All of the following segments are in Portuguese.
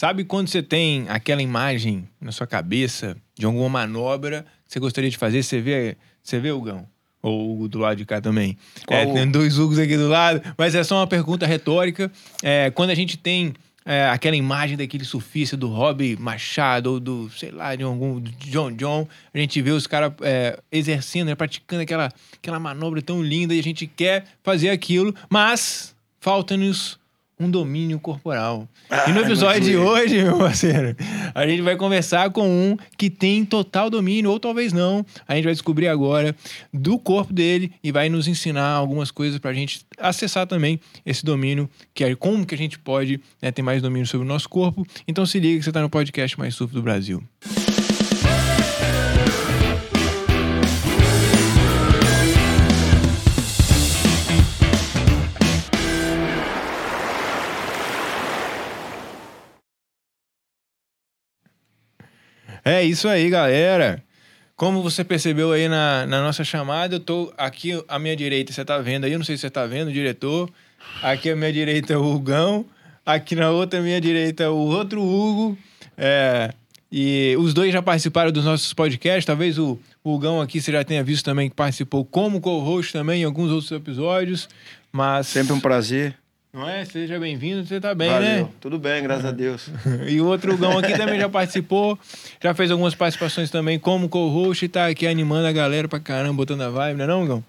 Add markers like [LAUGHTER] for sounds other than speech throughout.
Sabe quando você tem aquela imagem na sua cabeça de alguma manobra que você gostaria de fazer? Você vê, você vê o Gão? Ou o Hugo do lado de cá também. É, tem dois Hugos aqui do lado, mas é só uma pergunta retórica. É, quando a gente tem é, aquela imagem daquele surfista do Rob Machado, ou do, sei lá, de algum do John John, a gente vê os caras é, exercendo, né, praticando aquela, aquela manobra tão linda e a gente quer fazer aquilo, mas falta-nos um domínio corporal. e no Ah, episódio de hoje, meu parceiro, a gente vai conversar com um que tem total domínio, ou talvez não. A gente vai descobrir agora do corpo dele e vai nos ensinar algumas coisas pra gente acessar também esse domínio, que é como que a gente pode né, ter mais domínio sobre o nosso corpo. Então se liga que você tá no podcast mais surf do Brasil. É isso aí, galera. Como você percebeu aí na, na nossa chamada, eu tô aqui à minha direita, você tá vendo aí, eu não sei se você tá vendo, diretor. Aqui à minha direita é o Hugão. Aqui na outra minha direita é o outro Hugo. É, e os dois já participaram dos nossos podcasts. Talvez o, o Hugão aqui você já tenha visto também que participou como co-host também em alguns outros episódios. Mas. Sempre um prazer. Não é? Seja bem-vindo, você tá bem, Valeu. né? Tudo bem, graças a Deus. [LAUGHS] E o outro Gão aqui também já [LAUGHS] participou, já fez algumas participações também como co-host e tá aqui animando a galera pra caramba, botando a vibe, não é não, Gão?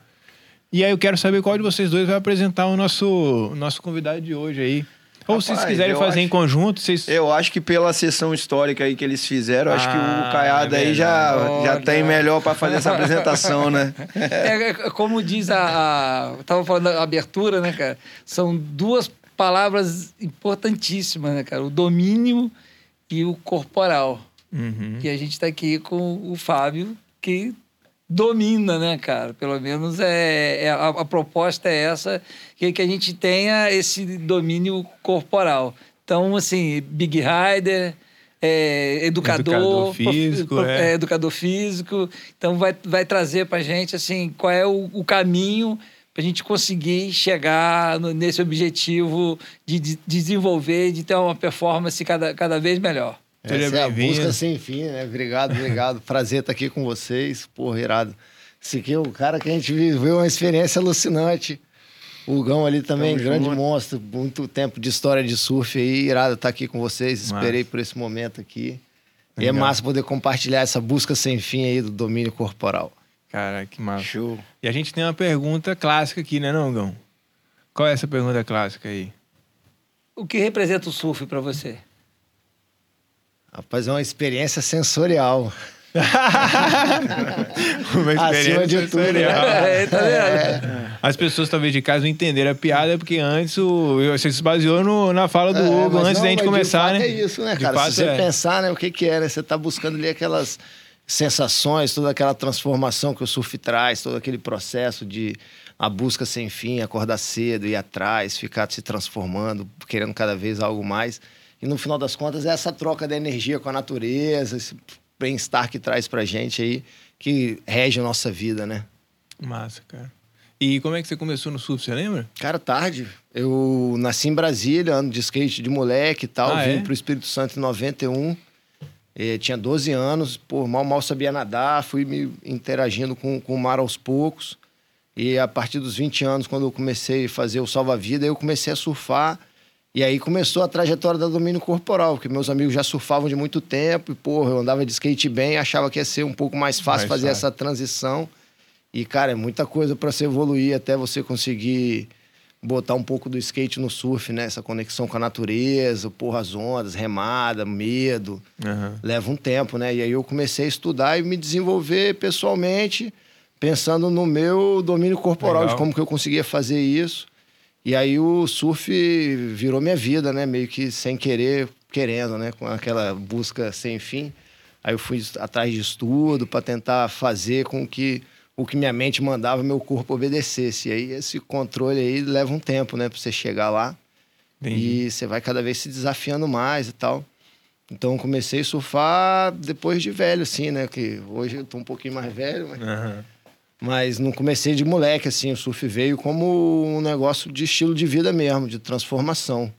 E aí eu quero saber qual de vocês dois vai apresentar o nosso, o nosso convidado de hoje aí. Ou se vocês Rapaz, quiserem fazer em acho- conjunto, vocês... Eu acho que pela sessão histórica aí que eles fizeram, acho que Ah, o Caiado é aí já, já tem melhor pra fazer essa apresentação, né? [LAUGHS] É, é, como diz a, a. Eu tava falando da abertura, né, cara? São duas palavras importantíssimas, né, cara? O domínio e o corporal. Uhum. E a gente tá aqui com o Fábio, que domina, né, cara? Pelo menos é, é a, a proposta é essa, que, que a gente tenha esse domínio corporal. Então, assim, Big Rider, é, educador, Educador físico, prof- é. é, educador físico. Então, vai, vai trazer pra gente, assim, qual é o, o caminho para a gente conseguir chegar no- nesse objetivo de, de desenvolver, de ter uma performance cada, cada vez melhor. Seja Essa é a busca sem fim, né? Obrigado, obrigado. [LAUGHS] Prazer estar aqui com vocês. Porra, irado. Esse aqui é o cara que a gente viveu uma experiência alucinante. O Gão ali também, Tamo grande junto. monstro. Muito tempo de história de surf aí. Irado estar aqui com vocês. Massa. Esperei por esse momento aqui. E é massa poder compartilhar essa busca sem fim aí do domínio corporal. Cara, que massa. Show. E a gente tem uma pergunta clássica aqui, né não, Gão? Qual é essa pergunta clássica aí? O que representa o surf para você? Rapaz, é uma experiência sensorial. [LAUGHS] Uma Acima de tudo, sensorial. É, tá vendo? As pessoas talvez de casa não entenderam a piada, porque antes o, você se baseou no- na fala do É, Hugo, antes não, da gente começar, né? É isso, né, De cara? fato Se você é. pensar, né, o que que é, né? Você tá buscando ali aquelas sensações, toda aquela transformação que o surf traz, todo aquele processo de a busca sem fim, acordar cedo, ir atrás, ficar se transformando, querendo cada vez algo mais. E no final das contas é essa troca da energia com a natureza, esse bem-estar que traz pra gente aí, que rege a nossa vida, né? Massa, cara. E como é que você começou no surf, você lembra? Cara, tarde. Eu nasci em Brasília, ano de skate de moleque e tal. Ah, Vim é? pro Espírito Santo em 91. Eh, tinha 12 anos, pô, mal, mal sabia nadar. Fui me interagindo com, com o mar aos poucos. E a partir dos 20 anos, quando eu comecei a fazer o salva-vida, eu comecei a surfar. E aí começou a trajetória do domínio corporal, porque meus amigos já surfavam de muito tempo. E, porra, eu andava de skate bem, achava que ia ser um pouco mais fácil fazer essa transição. E, cara, é muita coisa para se evoluir até você conseguir botar um pouco do skate no surf, né? Essa conexão com a natureza, porra, as ondas, remada, medo. Aham. Leva um tempo, né? E aí eu comecei a estudar e me desenvolver pessoalmente, pensando no meu domínio corporal, Legal. de como que eu conseguia fazer isso. E aí o surf virou minha vida, né? Meio que sem querer, querendo, né? Com aquela busca sem fim. Aí eu fui atrás de estudo para tentar fazer com que o que minha mente mandava, meu corpo obedecesse. E aí esse controle aí leva um tempo, né? Para você chegar lá. Entendi. E você vai cada vez se desafiando mais e tal. Então comecei a surfar depois de velho, assim, né? Que hoje eu tô um pouquinho mais velho, mas, Aham. Mas não comecei de moleque, assim. O surf veio como um negócio de estilo de vida mesmo, de transformação.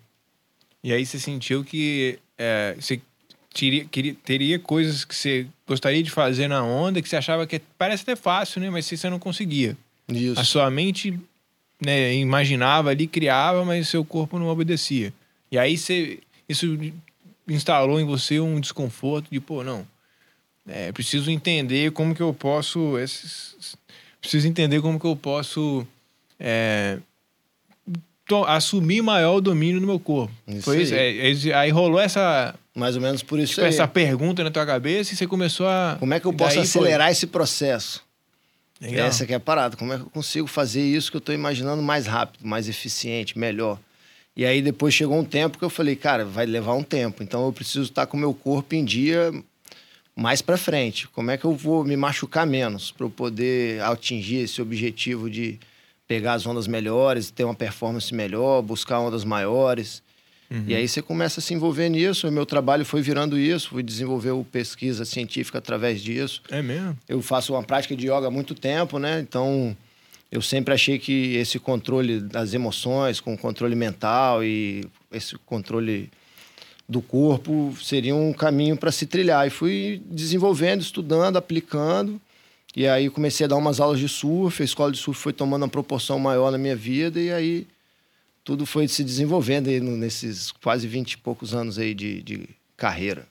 E aí você sentiu que é, você teria, queria- teria coisas que você gostaria de fazer na onda que você achava que parece até fácil, né? Mas você não conseguia. Isso. A sua mente né, imaginava ali, criava, mas seu corpo não obedecia. E aí você, isso instalou em você um desconforto de, pô, não, é, preciso entender como que eu posso, esses, preciso entender como que eu posso é, assumir maior domínio do meu corpo. Isso Foi isso, aí. é, é, aí rolou essa, Mais ou menos por isso tipo, aí. essa pergunta na tua cabeça e você começou a... Como é que eu posso daí foi. acelerar esse processo? Legal. Essa que é a parada. Como é que eu consigo fazer isso que eu estou imaginando mais rápido, mais eficiente, melhor? E aí depois chegou um tempo que eu falei, cara, vai levar um tempo. Então eu preciso estar com o meu corpo em dia mais para frente. Como é que eu vou me machucar menos para eu poder atingir esse objetivo de pegar as ondas melhores, ter uma performance melhor, buscar ondas maiores? E aí você começa a se envolver nisso. O meu trabalho foi virando isso, fui desenvolver pesquisa científica através disso É mesmo? eu faço uma prática de yoga há muito tempo, né? Então, eu sempre achei que esse controle das emoções, com o controle mental e esse controle do corpo seria um caminho para se trilhar. E fui desenvolvendo, estudando, aplicando. E aí comecei a dar umas aulas de surf, a escola de surf foi tomando uma proporção maior na minha vida e aí tudo foi se desenvolvendo aí no- nesses quase 20 e poucos anos aí de, de carreira.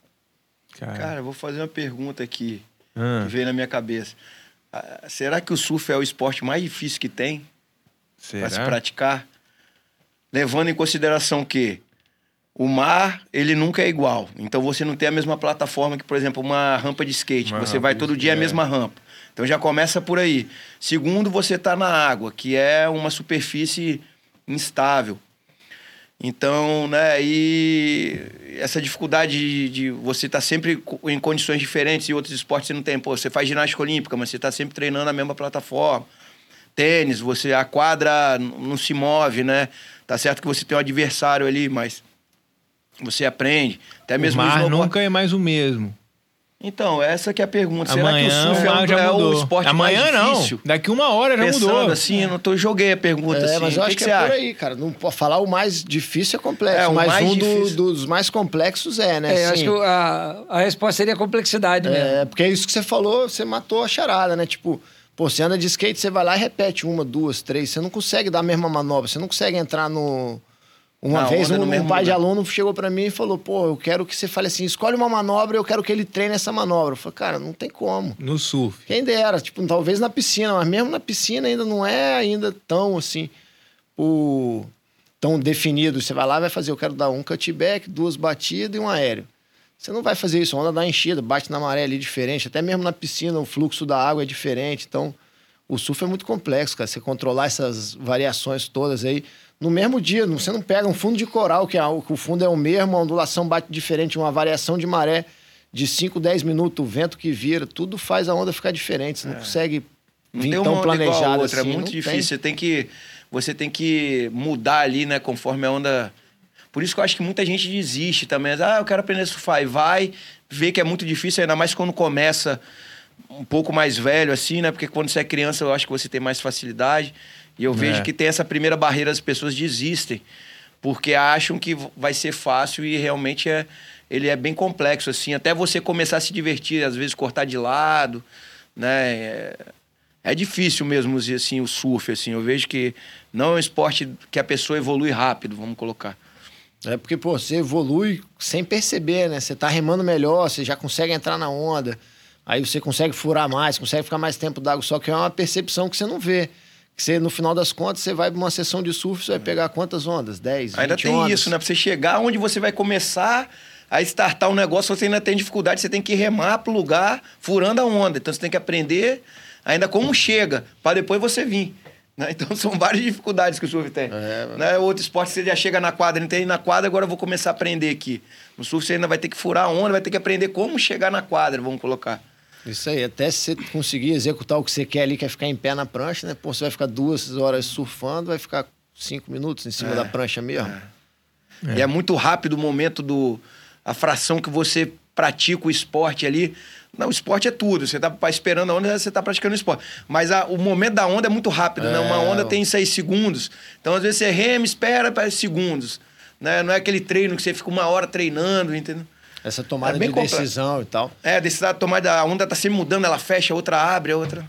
Cara. Cara, eu vou fazer uma pergunta aqui Ah, que veio na minha cabeça. Ah, será que o surf é o esporte mais difícil que tem para se praticar? Levando em consideração que o mar, ele nunca é igual. Então você não tem a mesma plataforma que, por exemplo, uma rampa de skate. Uma você vai todo dia a é. mesma rampa. Então já começa por aí. Segundo, você está na água, que é uma superfície instável. Então, né, e essa dificuldade de, de você estar sempre co- em condições diferentes e outros esportes você não tem. Pô, você faz ginástica olímpica, mas você está sempre treinando na mesma plataforma. Tênis, você a quadra não se move, né? Tá certo que você tem um adversário ali, mas você aprende. Até mesmo o mar snowboard- nunca é mais o mesmo. Então, essa que é a pergunta. Amanhã Será que o surf o é, um, já é o mudou. esporte Amanhã mais não. difícil? Daqui uma hora já Pensando mudou. assim, eu não tô, joguei a pergunta É, assim. mas eu o acho que, que, é por acha? aí, cara. Não falar o mais difícil é complexo, É, o mas mais um do- dos mais complexos é, né? É, eu acho que o- a, a resposta seria complexidade mesmo. é, porque é isso que você falou, você matou a charada, né? Tipo, pô, você anda de skate, você vai lá e repete uma, duas, três. Você não consegue dar a mesma manobra, você não consegue entrar no. Uma Na vez um, um pai de aluno chegou pra mim e falou: pô, eu quero que você fale assim, escolhe uma manobra, eu quero que ele treine essa manobra. Eu falei, cara, não tem como. No surf. Quem dera, tipo, talvez na piscina, mas mesmo na piscina ainda não é ainda tão assim, o, tão definido. Você vai lá e vai fazer, eu quero dar um cutback, duas batidas e um aéreo. Você não vai fazer isso, a onda dá enchida, bate na maré ali diferente, até mesmo na piscina o fluxo da água é diferente, então o surf é muito complexo, cara, você controlar essas variações todas aí. No mesmo dia, você não pega um fundo de coral, que, é, algo- que o fundo é o mesmo, a ondulação bate diferente, uma variação de maré de 5, 10 minutos, o vento que vira, tudo faz a onda ficar diferente. Você não consegue Não vir tão planejado assim. é muito não difícil. tem. Você tem que você tem que mudar ali, né, conforme a onda. Por isso que eu acho que muita gente desiste também. Ah, eu quero aprender a surfar e vai, vê que é muito difícil, ainda mais quando começa um pouco mais velho assim, né? Porque quando você é criança, eu acho que você tem mais facilidade. E eu vejo É. que tem essa primeira barreira, as pessoas desistem, porque acham que vai ser fácil e realmente é ele é bem complexo assim, até você começar a se divertir, às vezes cortar de lado, né? É, é difícil mesmo assim o surf assim. Eu vejo que não é um esporte que a pessoa evolui rápido, vamos colocar. É porque, pô, você evolui sem perceber, né? Você tá remando melhor, você já consegue entrar na onda. Aí você consegue furar mais, consegue ficar mais tempo d'água, só que é uma percepção que você não vê. Que você, no final das contas, você vai pra uma sessão de surf, você vai pegar quantas ondas? 10, 20 Ainda tem ondas. isso, né? Pra você chegar onde você vai começar a startar um negócio, você ainda tem dificuldade, você tem que remar pro lugar furando a onda. Então você tem que aprender ainda como chega, para depois você vir. né? [LAUGHS] Então são várias dificuldades que o surf tem. É, né? Outro esporte você já chega na quadra, entrei na quadra, agora eu vou começar a aprender aqui. No surf você ainda vai ter que furar a onda, vai ter que aprender como chegar na quadra, vamos colocar. Isso aí, até você conseguir executar o que você quer ali, que é ficar em pé na prancha, né? Pô, você vai ficar duas horas surfando, vai ficar cinco minutos em cima É, da prancha mesmo. E é muito rápido o momento do. a fração que você pratica o esporte ali. Não, o esporte é tudo. Você tá esperando a onda, você tá praticando o esporte. Mas a- o momento da onda é muito rápido, né? Uma É. onda tem seis segundos. Então, às vezes, você rema, espera para segundos. Né? Não é aquele treino que você fica uma hora treinando, entendeu? Essa tomada É de decisão e tal. É, decisão tomada, a onda tá sempre mudando, ela fecha, a outra abre, a outra.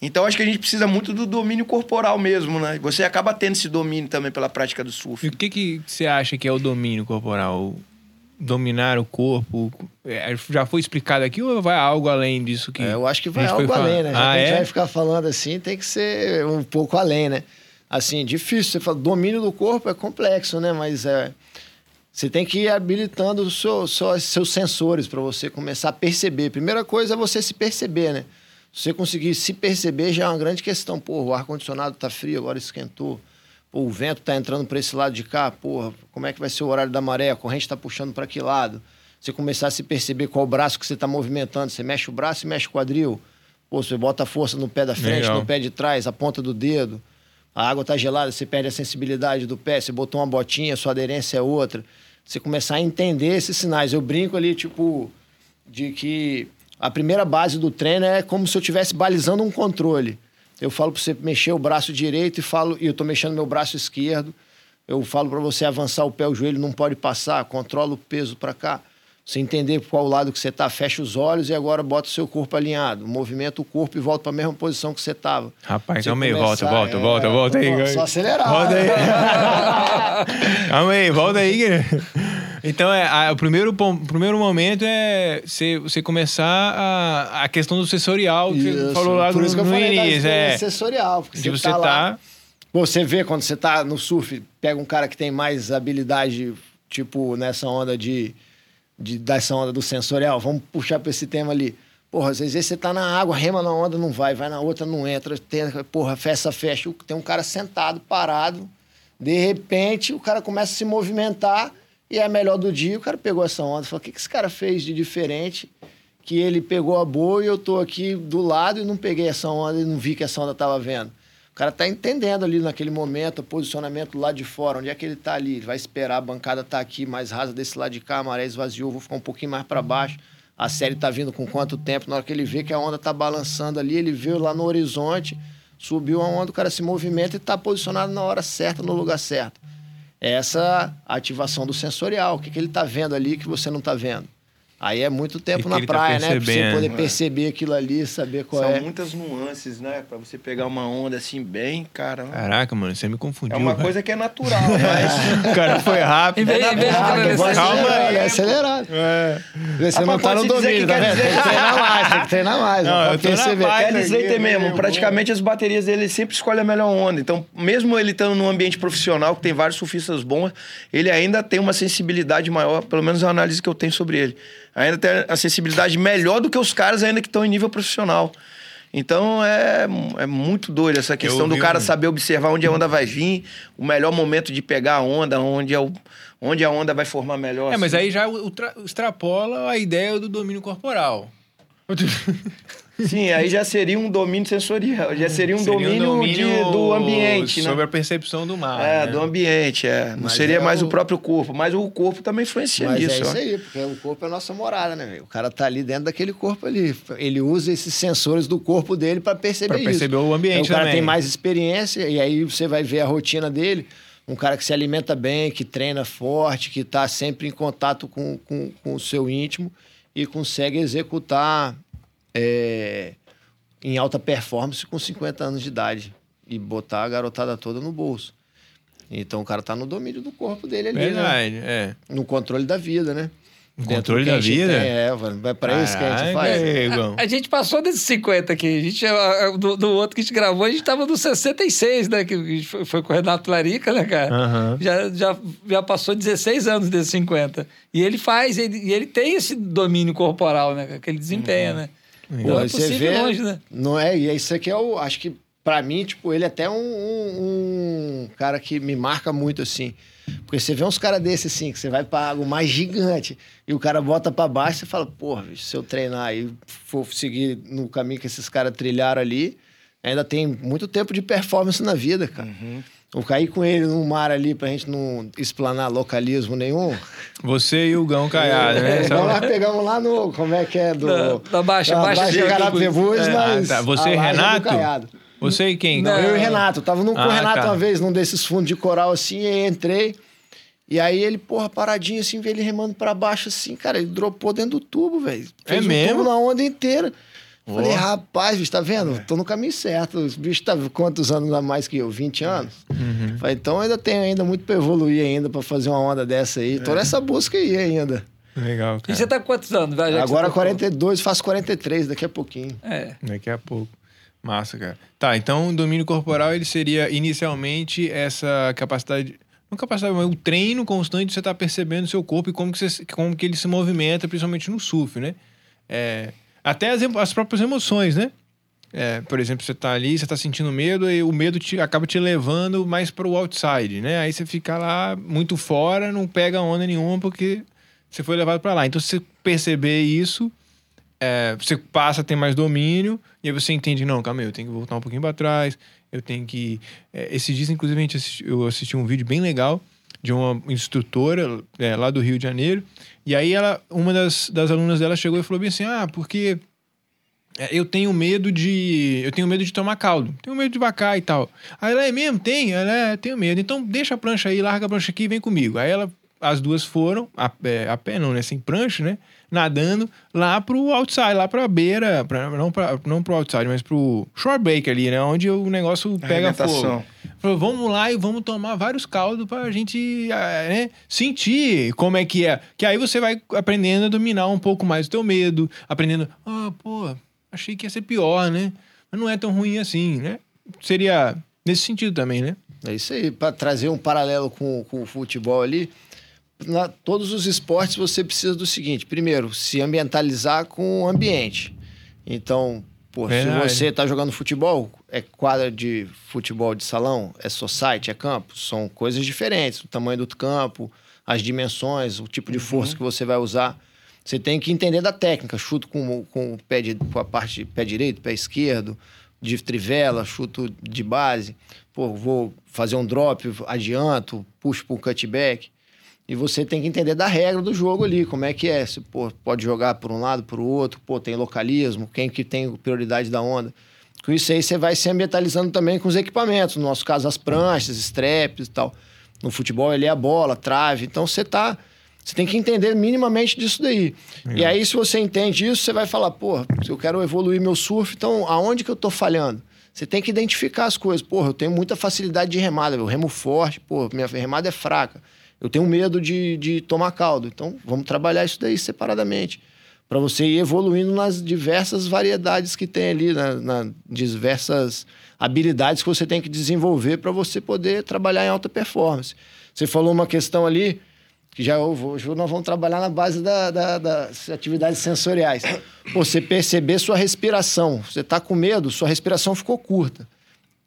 Então acho que a gente precisa muito do domínio corporal mesmo, né? Você acaba tendo esse domínio também pela prática do surf. E o que, que você acha que é o domínio corporal? Dominar o corpo? É, já foi explicado aqui ou vai algo além disso que. É, eu acho que vai a algo além, né? Já Ah, que a gente é? vai ficar falando assim, tem que ser um pouco além, né? Assim, difícil. Você fala, domínio do corpo é complexo, né? Mas é, você tem que ir habilitando os seus, seus, sensores para você começar a perceber. Primeira coisa é você se perceber, né? Se você conseguir se perceber, já é uma grande questão. Pô, o ar-condicionado tá frio, agora esquentou. Pô, o vento tá entrando para esse lado de cá. Porra, como é que vai ser o horário da maré? A corrente tá puxando para que lado? Você começar a se perceber qual braço que você está movimentando. Você mexe o braço e mexe o quadril. Pô, você bota a força no pé da frente, Legal. no pé de trás, a ponta do dedo. A água tá gelada, você perde a sensibilidade do pé. Você botou uma botinha, sua aderência é outra. Você começar a entender esses sinais. Eu brinco ali, tipo, de que a primeira base do treino é como se eu estivesse balizando um controle. Eu falo para você mexer o braço direito e falo, e eu tô mexendo meu braço esquerdo. Eu falo para você avançar o pé, o joelho não pode passar, controla o peso para cá. Você entender qual lado que você tá, fecha os olhos e agora bota o seu corpo alinhado. Movimenta o corpo e volta para a mesma posição que você tava. Rapaz, Você calma aí, volta, volta, é, volta, volta aí. Só acelerar. Volta aí. [LAUGHS] calma aí, volta aí. Então, é, a- o primeiro, o primeiro momento é você, você começar a, a questão do sensorial, que você Isso. falou lá Por no, isso que eu no falei início. É, sensorial. Porque você tá lá- tá... Você vê quando você tá no surf, pega um cara que tem mais habilidade, tipo, nessa onda de, de dessa onda do sensorial. Vamos puxar pra esse tema ali. Porra, às vezes você tá na água, rema na onda, não vai, vai na outra, não entra. Tem, porra, fecha, fecha. Tem um cara sentado, parado. De repente, o cara começa a se movimentar e é a melhor do dia. O cara pegou essa onda. Falou: o que, que esse cara fez de diferente? Que ele pegou a boa e eu tô aqui do lado e não peguei essa onda e não vi que essa onda tava vendo. O cara tá entendendo ali naquele momento o posicionamento lado de fora, onde é que ele tá ali. Ele vai esperar, a bancada tá aqui mais rasa desse lado de cá, a maré esvaziou, vou ficar um pouquinho mais para baixo. A série tá vindo com quanto tempo? Na hora que ele vê que a onda tá balançando ali, ele vê lá no horizonte, subiu a onda, o cara se movimenta e tá posicionado na hora certa, no lugar certo. Essa ativação do sensorial, o que, que ele tá vendo ali que você não tá vendo. Aí é muito tempo na tá praia, né? Pra você poder perceber aquilo ali, saber qual São é. muitas nuances, né? Pra você pegar uma onda assim bem, cara. Caraca, mano, você me confundiu. É uma velho. coisa que é natural, mas. [LAUGHS] O cara foi rápido. Em vez- de que nesse- Calma acelerado, aí. é acelerado. É. Você Ah, não tá no domínio, que tá quer vendo? dizer- Tem que treinar mais, tem que treinar mais. Não, Não, eu perceber. Quer né? dizer ter mesmo, praticamente as baterias dele sempre escolhe a melhor onda. Então, mesmo ele estando num ambiente profissional, que tem vários surfistas bons, ele ainda tem uma sensibilidade maior, pelo menos a análise que eu tenho sobre ele. Ainda tem a sensibilidade melhor do que os caras ainda que estão em nível profissional. Então é, é muito doido essa questão do cara um- saber observar onde a onda vai vir, o melhor momento de pegar a onda, onde, é o, onde a onda vai formar melhor. É, mas assim. aí já ultra- extrapola a ideia do domínio corporal. [LAUGHS] Sim, aí já seria um domínio sensorial, já seria um Seria domínio, de- do ambiente, né? Sobre a percepção do mar. É, né? do ambiente, é. Não Mas seria é mais o... o- próprio corpo, mas o corpo também influencia Mas nisso. é isso ó. aí, porque o corpo é a nossa morada, né? O cara tá ali dentro daquele corpo ali. Ele usa esses sensores do corpo dele para perceber Pra isso. perceber o ambiente Aí o cara também. tem mais experiência e aí você vai ver a rotina dele. Um cara que se alimenta bem, que treina forte, que tá sempre em contato com, com, com o seu íntimo e consegue executar é, em alta performance com 50 anos de idade e botar a garotada toda no bolso. Então o cara tá no domínio do corpo dele ali, né? Verdade, é. No controle da vida, né? No controle da a vida? tem, é. É pra isso que a gente faz. Igão. A gente passou desses 50 aqui. A gente, a- a- do, do outro que a gente gravou, a gente tava no 66, né? Que a gente foi, foi com o Renato Larica, né, cara? Aham. Já, já, já passou 16 anos desses 50. E ele faz, ele, e ele tem esse domínio corporal, né? Que ele desempenha, né? Pô, Não é aí você vê, longe, né? Não é? E isso aqui é o. Acho que, pra mim, tipo, ele é até um, um- um cara que me marca muito, assim. Porque você vê uns caras desses, assim, que você vai pra água mais gigante e o cara bota pra baixo, você fala, porra, bicho, se eu treinar e for seguir no caminho que esses caras trilharam ali, ainda tem muito tempo de performance na vida, cara. Eu cair com ele no mar ali pra gente não explanar localismo nenhum. Você e o Gão Caiado, né? Só- nós pegamos lá no. Como é que é? Do, Da- da Baixa- da Baixa Baixa Chico. Carapebus, É. mas. Ah, tá. Você e é Renato? Caiado. Você e quem? Não. Eu e o Renato. Tava no, com o Ah, Renato tá. uma vez num desses fundos de coral assim, e aí entrei. E aí ele, porra, paradinho assim, vê ele remando pra baixo assim, cara, ele dropou dentro do tubo, velho. É Fez um mesmo? tubo na onda inteira. Ó. Falei, rapaz, bicho, tá vendo? Tô no caminho certo. Os bichos tá quantos anos a mais que eu? 20 anos? Uhum. Falei, então ainda tenho ainda muito pra evoluir ainda pra fazer uma onda dessa aí. Tô nessa busca aí ainda. Legal, E cara. você tá com quantos anos? que Agora tocou? 42, faço 43 daqui a pouquinho. É. Daqui a pouco. Massa, cara. Tá, então o domínio corporal ele seria inicialmente essa capacidade. Não capacidade, mas o treino constante de você estar percebendo o seu corpo e como que, você, como que ele se movimenta, principalmente no surf, né? É, até as, as próprias emoções, né? É, por exemplo, você tá ali, você tá sentindo medo e o medo te, acaba te levando mais para o outside, né? Aí você fica lá muito fora, não pega onda nenhuma porque você foi levado para lá. Então, se você perceber isso, é, você passa a ter mais domínio e aí você entende, não, calma aí, eu tenho que voltar um pouquinho para trás, eu tenho que... É, esses dias, inclusive, eu assisti um vídeo bem legal de uma instrutora é, lá do Rio de Janeiro e aí ela, uma das, das alunas dela chegou e falou bem assim, ah, porque é, eu tenho medo de. Eu tenho medo de tomar caldo. Tenho medo de vacar e tal. Aí ela é mesmo? Tem? Ela é, tenho medo. Então deixa a prancha aí, larga a prancha aqui e vem comigo. Aí ela, as duas foram, a pé, a pé não, né? Sem prancha, né? Nadando lá pro outside, lá pra beira, pra, não, pra, não pro outside, mas pro shore break ali, né? Onde o negócio pega fogo. Falou, vamos lá e vamos tomar vários caldos pra gente ah, né, sentir como é que é. Que aí você vai aprendendo a dominar um pouco mais o teu medo, aprendendo, ah, pô, achei que ia ser pior, né? Mas não é tão ruim assim, né? Seria nesse sentido também, né? É isso aí, para trazer um paralelo com, com o futebol ali. Na todos os esportes você precisa do seguinte: primeiro, se ambientalizar com o ambiente. Então, pô, se você está jogando futebol, é quadra de futebol de salão, é society, é campo, são coisas diferentes. O tamanho do campo, as dimensões, o tipo de força que você vai usar. Você tem que entender da técnica. Chuto com, com o pé de, com a parte pé direito, pé esquerdo, de trivela, chuto de base. Pô, vou fazer um drop, adianto, puxo para um cutback. E você tem que entender da regra do jogo ali, como é que é. Se pô, pode jogar por um lado, por outro, pô, tem localismo, quem que tem prioridade da onda. Com isso aí você vai se ambientalizando também com os equipamentos. No nosso caso, as pranchas, straps e tal. No futebol ele é a bola, trave. Então você tá. Você tem que entender minimamente disso daí. E aí, se você entende isso, você vai falar, pô, se eu quero evoluir meu surf, então aonde que eu tô falhando? Você tem que identificar as coisas. Porra, eu tenho muita facilidade de remada, eu remo forte, pô, minha remada é fraca. Eu tenho medo de, de tomar caldo. Então, vamos trabalhar isso daí separadamente. Para você ir evoluindo nas diversas variedades que tem ali, na, na diversas habilidades que você tem que desenvolver para você poder trabalhar em alta performance. Você falou uma questão ali que já eu vou- nós vamos trabalhar na base da- da- das atividades sensoriais. Você perceber sua respiração. Você está com medo, sua respiração ficou curta.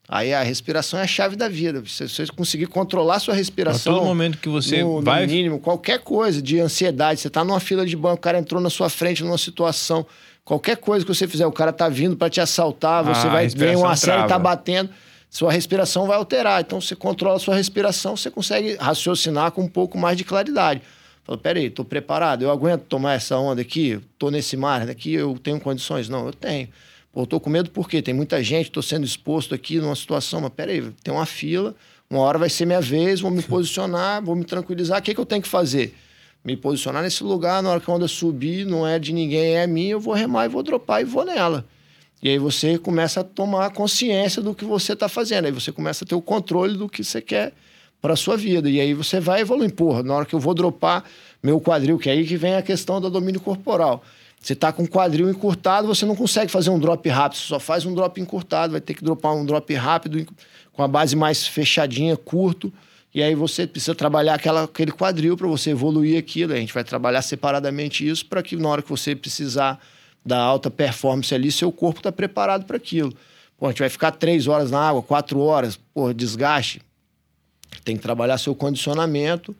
Aí a respiração é a chave da vida. Se você conseguir controlar sua A respiração. todo momento que você no, no vai. mínimo, qualquer coisa de ansiedade. Você está numa fila de banco, o cara entrou na sua frente numa situação. Qualquer coisa que você fizer, o cara tá vindo para te assaltar, você Ah, a vai ver respiração uma série tá batendo, sua respiração vai alterar. Então você controla a sua respiração, você consegue raciocinar com um pouco mais de claridade. Fala, peraí, tô preparado, eu aguento tomar essa onda aqui, tô nesse mar daqui, eu tenho condições? Não, eu tenho. Pô, eu tô com medo porque tem muita gente, tô sendo exposto aqui numa situação, mas peraí, tem uma fila, uma hora vai ser minha vez, vou me [LAUGHS] posicionar, vou me tranquilizar, o que, que eu tenho que fazer? Me posicionar nesse lugar, na hora que a onda subir, não é de ninguém, é minha, eu vou remar e vou dropar e vou nela. E aí você começa a tomar consciência do que você está fazendo. Aí você começa a ter o controle do que você quer para a sua vida. E aí você vai evoluir. Porra, na hora que eu vou dropar meu quadril, que é aí que vem a questão do domínio corporal. Você está com o quadril encurtado, você não consegue fazer um drop rápido, você só faz um drop encurtado, vai ter que dropar um drop rápido, com a base mais fechadinha, curto. E aí você precisa trabalhar aquela, aquele quadril para você evoluir aquilo. A gente vai trabalhar separadamente isso para que na hora que você precisar da alta performance ali, seu corpo está preparado para aquilo. Pô, a gente vai ficar três horas na água, quatro horas, pô, desgaste. Tem que trabalhar seu condicionamento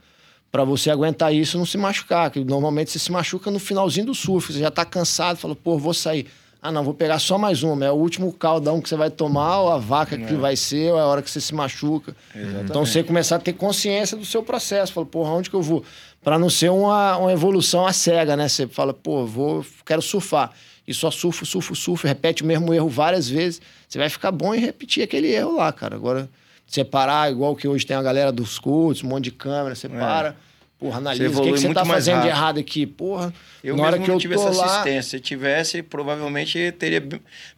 para você aguentar isso e não se machucar. Que normalmente você se machuca no finalzinho do surf, você já está cansado, fala, pô, vou sair. Ah, não, vou pegar só mais uma. É o último caldão que você vai tomar, ou a vaca que vai ser, ou é a hora que você se machuca. Então você começar a ter consciência do seu processo. Fala, porra, onde que eu vou? Para não ser uma, uma evolução à cega, né? Você fala, pô, vou, quero surfar. E só surfo, surfo, surfo, repete o mesmo erro várias vezes. Você vai ficar bom em repetir aquele erro lá, cara. Agora, separar, igual que hoje tem a galera dos cultos, um monte de câmera, separa. Porra, analisa o que, É. que você tá mais fazendo de errado aqui. Porra, Eu na hora mesmo que não eu tive essa lá... assistência. Se tivesse, provavelmente teria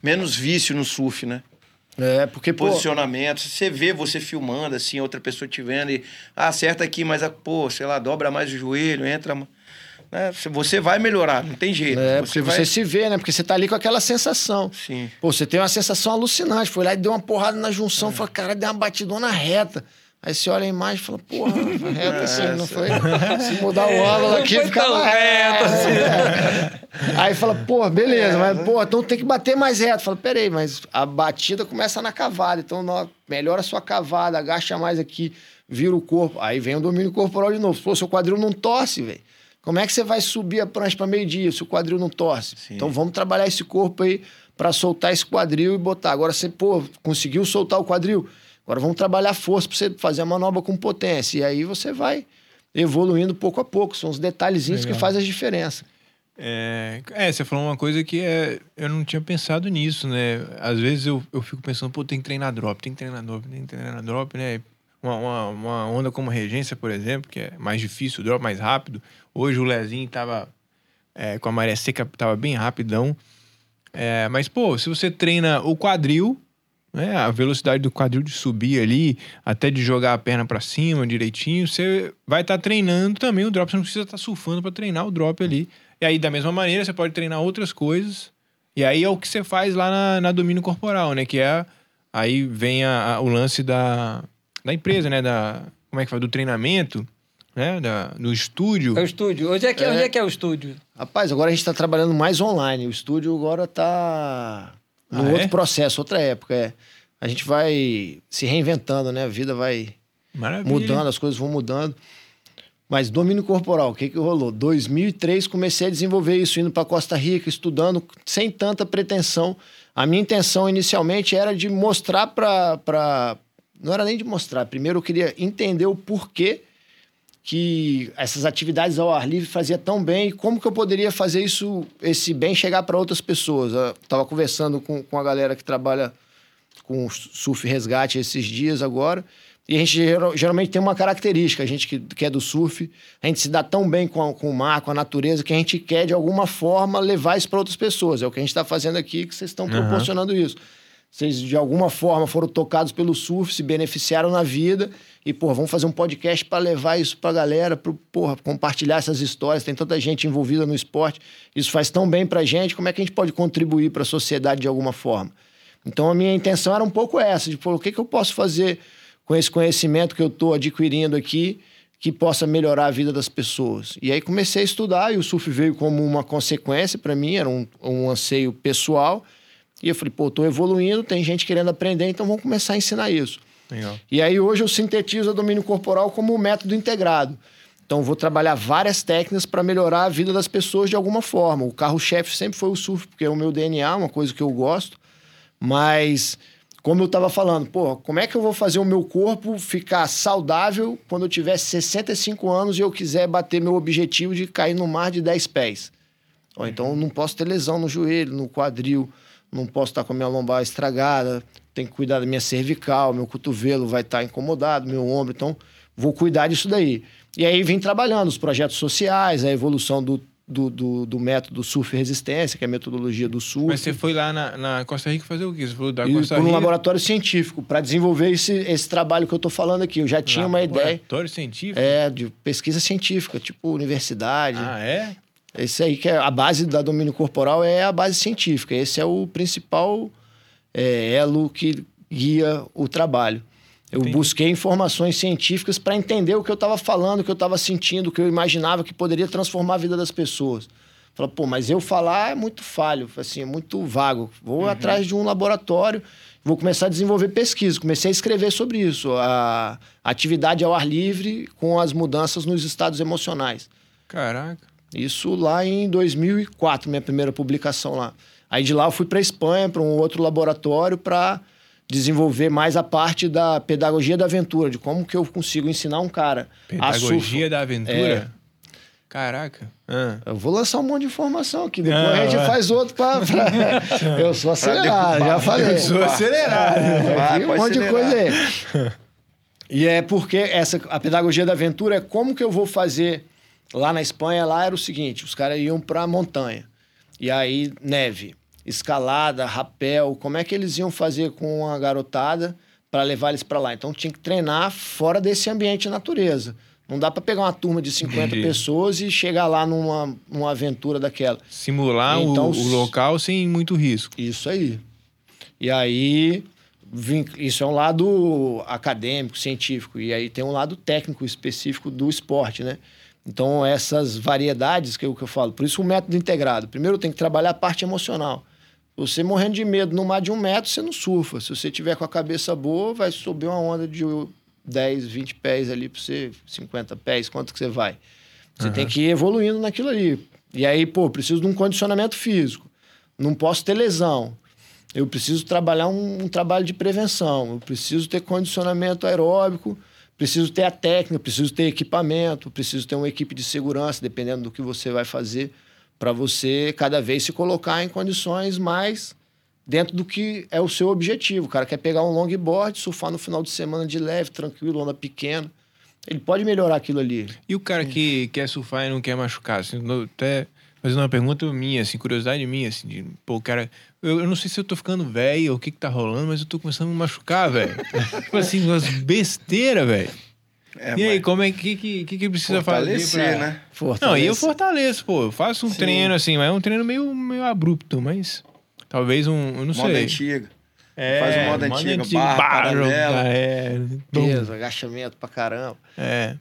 menos vício no surf, né? É, porque, pô... Posicionamento. Se você vê você filmando, assim, outra pessoa te vendo e... Ah, acerta aqui, mas, ah, pô, sei lá, dobra mais o joelho, entra... Né? Você vai melhorar, não tem jeito. É, você porque vai... você se vê, né? Porque você tá ali com aquela sensação. Sim. Pô, você tem uma sensação alucinante. Foi lá e deu uma porrada na junção, falou, cara, deu uma batidona reta. Aí você olha a imagem e fala, porra, [LAUGHS] foi reta assim, não foi? Se mudar o ângulo Não aqui, fica reto assim. [LAUGHS] Aí fala, pô, beleza, mas, pô, então tem que bater mais reto. Fala, peraí, mas a batida começa na cavada, então nó, melhora a sua cavada, agacha mais aqui, vira o corpo. Aí vem o domínio corporal de novo. Pô, seu quadril não torce, velho. Como é que você vai subir a prancha para meio-dia se o quadril não torce? Sim. Então vamos trabalhar esse corpo aí para soltar esse quadril e botar. Agora você, pô, conseguiu soltar o quadril. Agora vamos trabalhar força para você fazer a manobra com potência. E aí você vai evoluindo pouco a pouco. São os detalhezinhos que Legal. fazem a diferença. É, é, você falou uma coisa que é, eu não tinha pensado nisso, né? Às vezes eu, eu fico pensando, pô, tem que treinar drop, tem que treinar drop, tem que treinar drop, né? Uma, uma, uma onda como regência, por exemplo, que é mais difícil, o drop mais rápido. Hoje o Lezinho tava é, com a maré seca, tava bem rapidão. É, mas, pô, se você treina o quadril, né? A velocidade do quadril de subir ali, até de jogar a perna pra cima direitinho, você vai estar treinando também o drop. Você não precisa estar surfando pra treinar o drop ali. E aí, da mesma maneira, você pode treinar outras coisas. E aí é o que você faz lá na, na domínio corporal, né? Que é. Aí vem a- a- o lance da, da empresa, né? Da, como é que fala? Do treinamento, né? Da, do estúdio. É o estúdio. Onde é que é, onde é, que é o estúdio? Rapaz, agora a gente está trabalhando mais online. O estúdio agora está no Ah, é? outro processo, outra época. É. A gente vai se reinventando, né? A vida vai Maravilha. mudando, as coisas vão mudando. Mas domínio corporal, o que que rolou? 2003 comecei a desenvolver isso, indo para Costa Rica, estudando, sem tanta pretensão. A minha intenção inicialmente era de mostrar para. Não era nem de mostrar, primeiro eu queria entender o porquê que essas atividades ao ar livre fazia tão bem como que eu poderia fazer isso, esse bem chegar para outras pessoas. Eu tava conversando com, com a galera que trabalha com surf resgate esses dias agora. E a gente geral- geralmente tem uma característica, a gente que, que é do surf, a gente se dá tão bem com, a- com o mar, com a natureza, que a gente quer, de alguma forma, levar isso para outras pessoas. É o que a gente está fazendo aqui, que vocês estão proporcionando isso. Vocês, de alguma forma, foram tocados pelo surf, se beneficiaram na vida e, pô, vamos fazer um podcast para levar isso para a galera, para compartilhar essas histórias. Tem tanta gente envolvida no esporte. Isso faz tão bem para gente. Como é que a gente pode contribuir para a sociedade de alguma forma? Então, a minha intenção era um pouco essa, de, pô, o que, que eu posso fazer com esse conhecimento que eu estou adquirindo aqui que possa melhorar a vida das pessoas. E aí comecei a estudar e o surf veio como uma consequência para mim, era um, um anseio pessoal. E eu falei, pô, tô evoluindo, tem gente querendo aprender, então vamos começar a ensinar isso. Legal. E aí hoje eu sintetizo o domínio corporal como um método integrado. Então eu vou trabalhar várias técnicas para melhorar a vida das pessoas de alguma forma. O carro-chefe sempre foi o surf, porque é o meu DNA, uma coisa que eu gosto. Mas, como eu estava falando, pô, como é que eu vou fazer o meu corpo ficar saudável quando eu tiver 65 anos e eu quiser bater meu objetivo de cair no mar de 10 pés? Ou então eu não posso ter lesão no joelho, no quadril, não posso estar com a minha lombar estragada, tenho que cuidar da minha cervical, meu cotovelo vai estar incomodado, meu ombro, então vou cuidar disso daí. E aí vim trabalhando os projetos sociais, a evolução do, do, do, do método surf resistência, que é a metodologia do surf. Mas você foi lá na, na Costa Rica fazer o quê? Você falou da Costa por um Rica. laboratório científico, para desenvolver esse, esse trabalho que eu estou falando aqui. Eu já tinha uma ideia Laboratório científico? é, de pesquisa científica, tipo universidade. Ah, é? Esse aí que é a base da domínio corporal é a base científica. Esse é o principal é, elo que guia o trabalho. Eu Entendi. busquei informações científicas para entender o que eu estava falando, o que eu estava sentindo, o que eu imaginava que poderia transformar a vida das pessoas. Falei, pô, mas eu falar é muito falho, assim, é muito vago. Vou atrás de um laboratório, vou começar a desenvolver pesquisa. Comecei a escrever sobre isso, a atividade ao ar livre com as mudanças nos estados emocionais. Caraca. Isso lá em 2004, minha primeira publicação lá. Aí de lá eu fui para Espanha, para um outro laboratório, para desenvolver mais a parte da pedagogia da aventura, de como que eu consigo ensinar um cara Pedagogia da aventura? Caraca. Ah. Eu vou lançar um monte de informação aqui. Depois Não, a gente vai. faz outro pra. pra- [LAUGHS] Eu sou acelerado, já falei. Eu sou acelerado. É, um monte de coisa aí. [LAUGHS] E é porque essa, a pedagogia da aventura é como que eu vou fazer. Lá na Espanha, lá era o seguinte: os caras iam pra montanha. E aí, neve, escalada, rapel. Como é que eles iam fazer com a garotada para levar eles para lá? Então tinha que treinar fora desse ambiente de natureza. Não dá para pegar uma turma de 50 Entendi. pessoas e chegar lá numa, numa aventura daquela. Simular o- Então, o, local sem muito risco. Isso aí. E aí, isso é um lado acadêmico, científico. E aí tem um lado técnico específico do esporte, né? Então, essas variedades que eu, que eu falo. Por isso, o método integrado. Primeiro, tem que trabalhar a parte emocional. Você morrendo de medo no mar de um metro, você não surfa. Se você tiver com a cabeça boa, vai subir uma onda de 10, 20 pés ali para você, 50 pés, quanto que você vai? Você tem que ir evoluindo naquilo ali. E aí, pô, preciso de um condicionamento físico. Não posso ter lesão. Eu preciso trabalhar um, um trabalho de prevenção. Eu preciso ter condicionamento aeróbico. Preciso ter a técnica, preciso ter equipamento, preciso ter uma equipe de segurança, dependendo do que você vai fazer, para você cada vez se colocar em condições mais dentro do que é o seu objetivo. O cara quer pegar um longboard, surfar no final de semana de leve, tranquilo, onda pequena. Ele pode melhorar aquilo ali. E o cara que quer surfar e não quer machucar? Assim, até fazendo uma pergunta minha, assim, curiosidade minha, assim, de, pô, o cara. Eu, eu não sei se eu tô ficando velho ou o que que tá rolando, mas eu tô começando a me machucar, velho. [LAUGHS] tipo assim, umas besteiras, velho. É, e aí, mas como é que que, que, que precisa fazer fortalecer, pra... né? Não, e eu fortaleço, pô. Eu faço um Sim. treino, assim, mas é um treino meio, meio abrupto, mas talvez um. Eu não Moda sei. antiga. É, Faz o modo antigo, barra, paralela. É, Peso, agachamento pra caramba. é.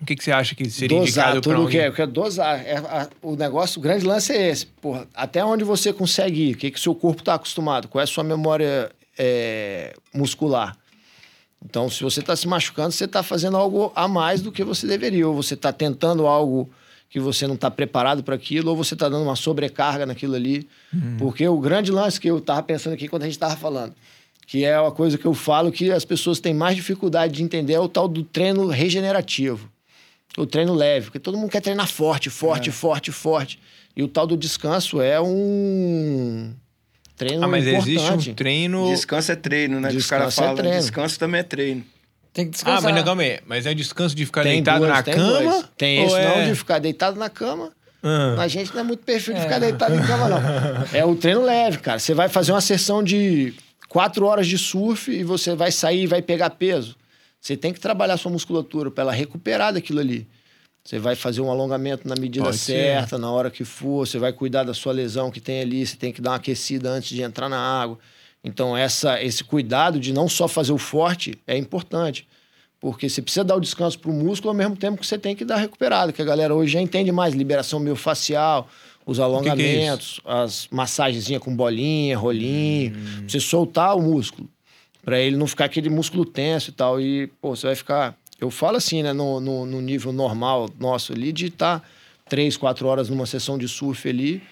O que, que você acha que seria dosar indicado pra tudo o que alguém? é, é dosar. É, a- o negócio, o grande lance é esse. Porra, até onde você consegue ir? O que, que o seu corpo está acostumado? Qual é a sua memória é, muscular? Então, se você está se machucando, você está fazendo algo a mais do que você deveria. Ou você está tentando algo que você não está preparado para aquilo, ou você está dando uma sobrecarga naquilo ali. Porque o grande lance que eu estava pensando aqui quando a gente estava falando, que é uma coisa que eu falo que as pessoas têm mais dificuldade de entender, é o tal do treino regenerativo. O treino leve, porque todo mundo quer treinar forte, forte, forte, forte. E o tal do descanso é um treino Ah, mas importante. existe um treino. Descanso é treino, né? que os Descanso caras é falam. treino. Descanso também é treino. Tem que Ah, descansar. mas não, calma aí. Mas é descanso de ficar Tem deitado duas, na tem cama? dois. Tem esse é... não de ficar deitado na cama. Ah. A gente não é muito perfil de ficar deitado em cama, não. É o treino leve, cara. Você vai fazer uma sessão de quatro horas de surf e você vai sair e vai pegar peso. Você tem que trabalhar sua musculatura para ela recuperar daquilo ali. Você vai fazer um alongamento na medida Pode ser. certa, na hora que for. Você vai cuidar da sua lesão que tem ali. Você tem que dar uma aquecida antes de entrar na água. Então, essa, esse cuidado de não só fazer o forte é importante. Porque você precisa dar o descanso para o músculo ao mesmo tempo que você tem que dar recuperado. Que a galera hoje já entende mais. Liberação miofascial, os que é alongamentos, as massagenzinhas com bolinha, rolinho. Hum. Você soltar o músculo. Para ele não ficar aquele músculo tenso e tal. E, pô, você vai ficar... Eu falo assim, né? No, no, no nível normal nosso ali, de estar três, quatro horas numa sessão de surf ali.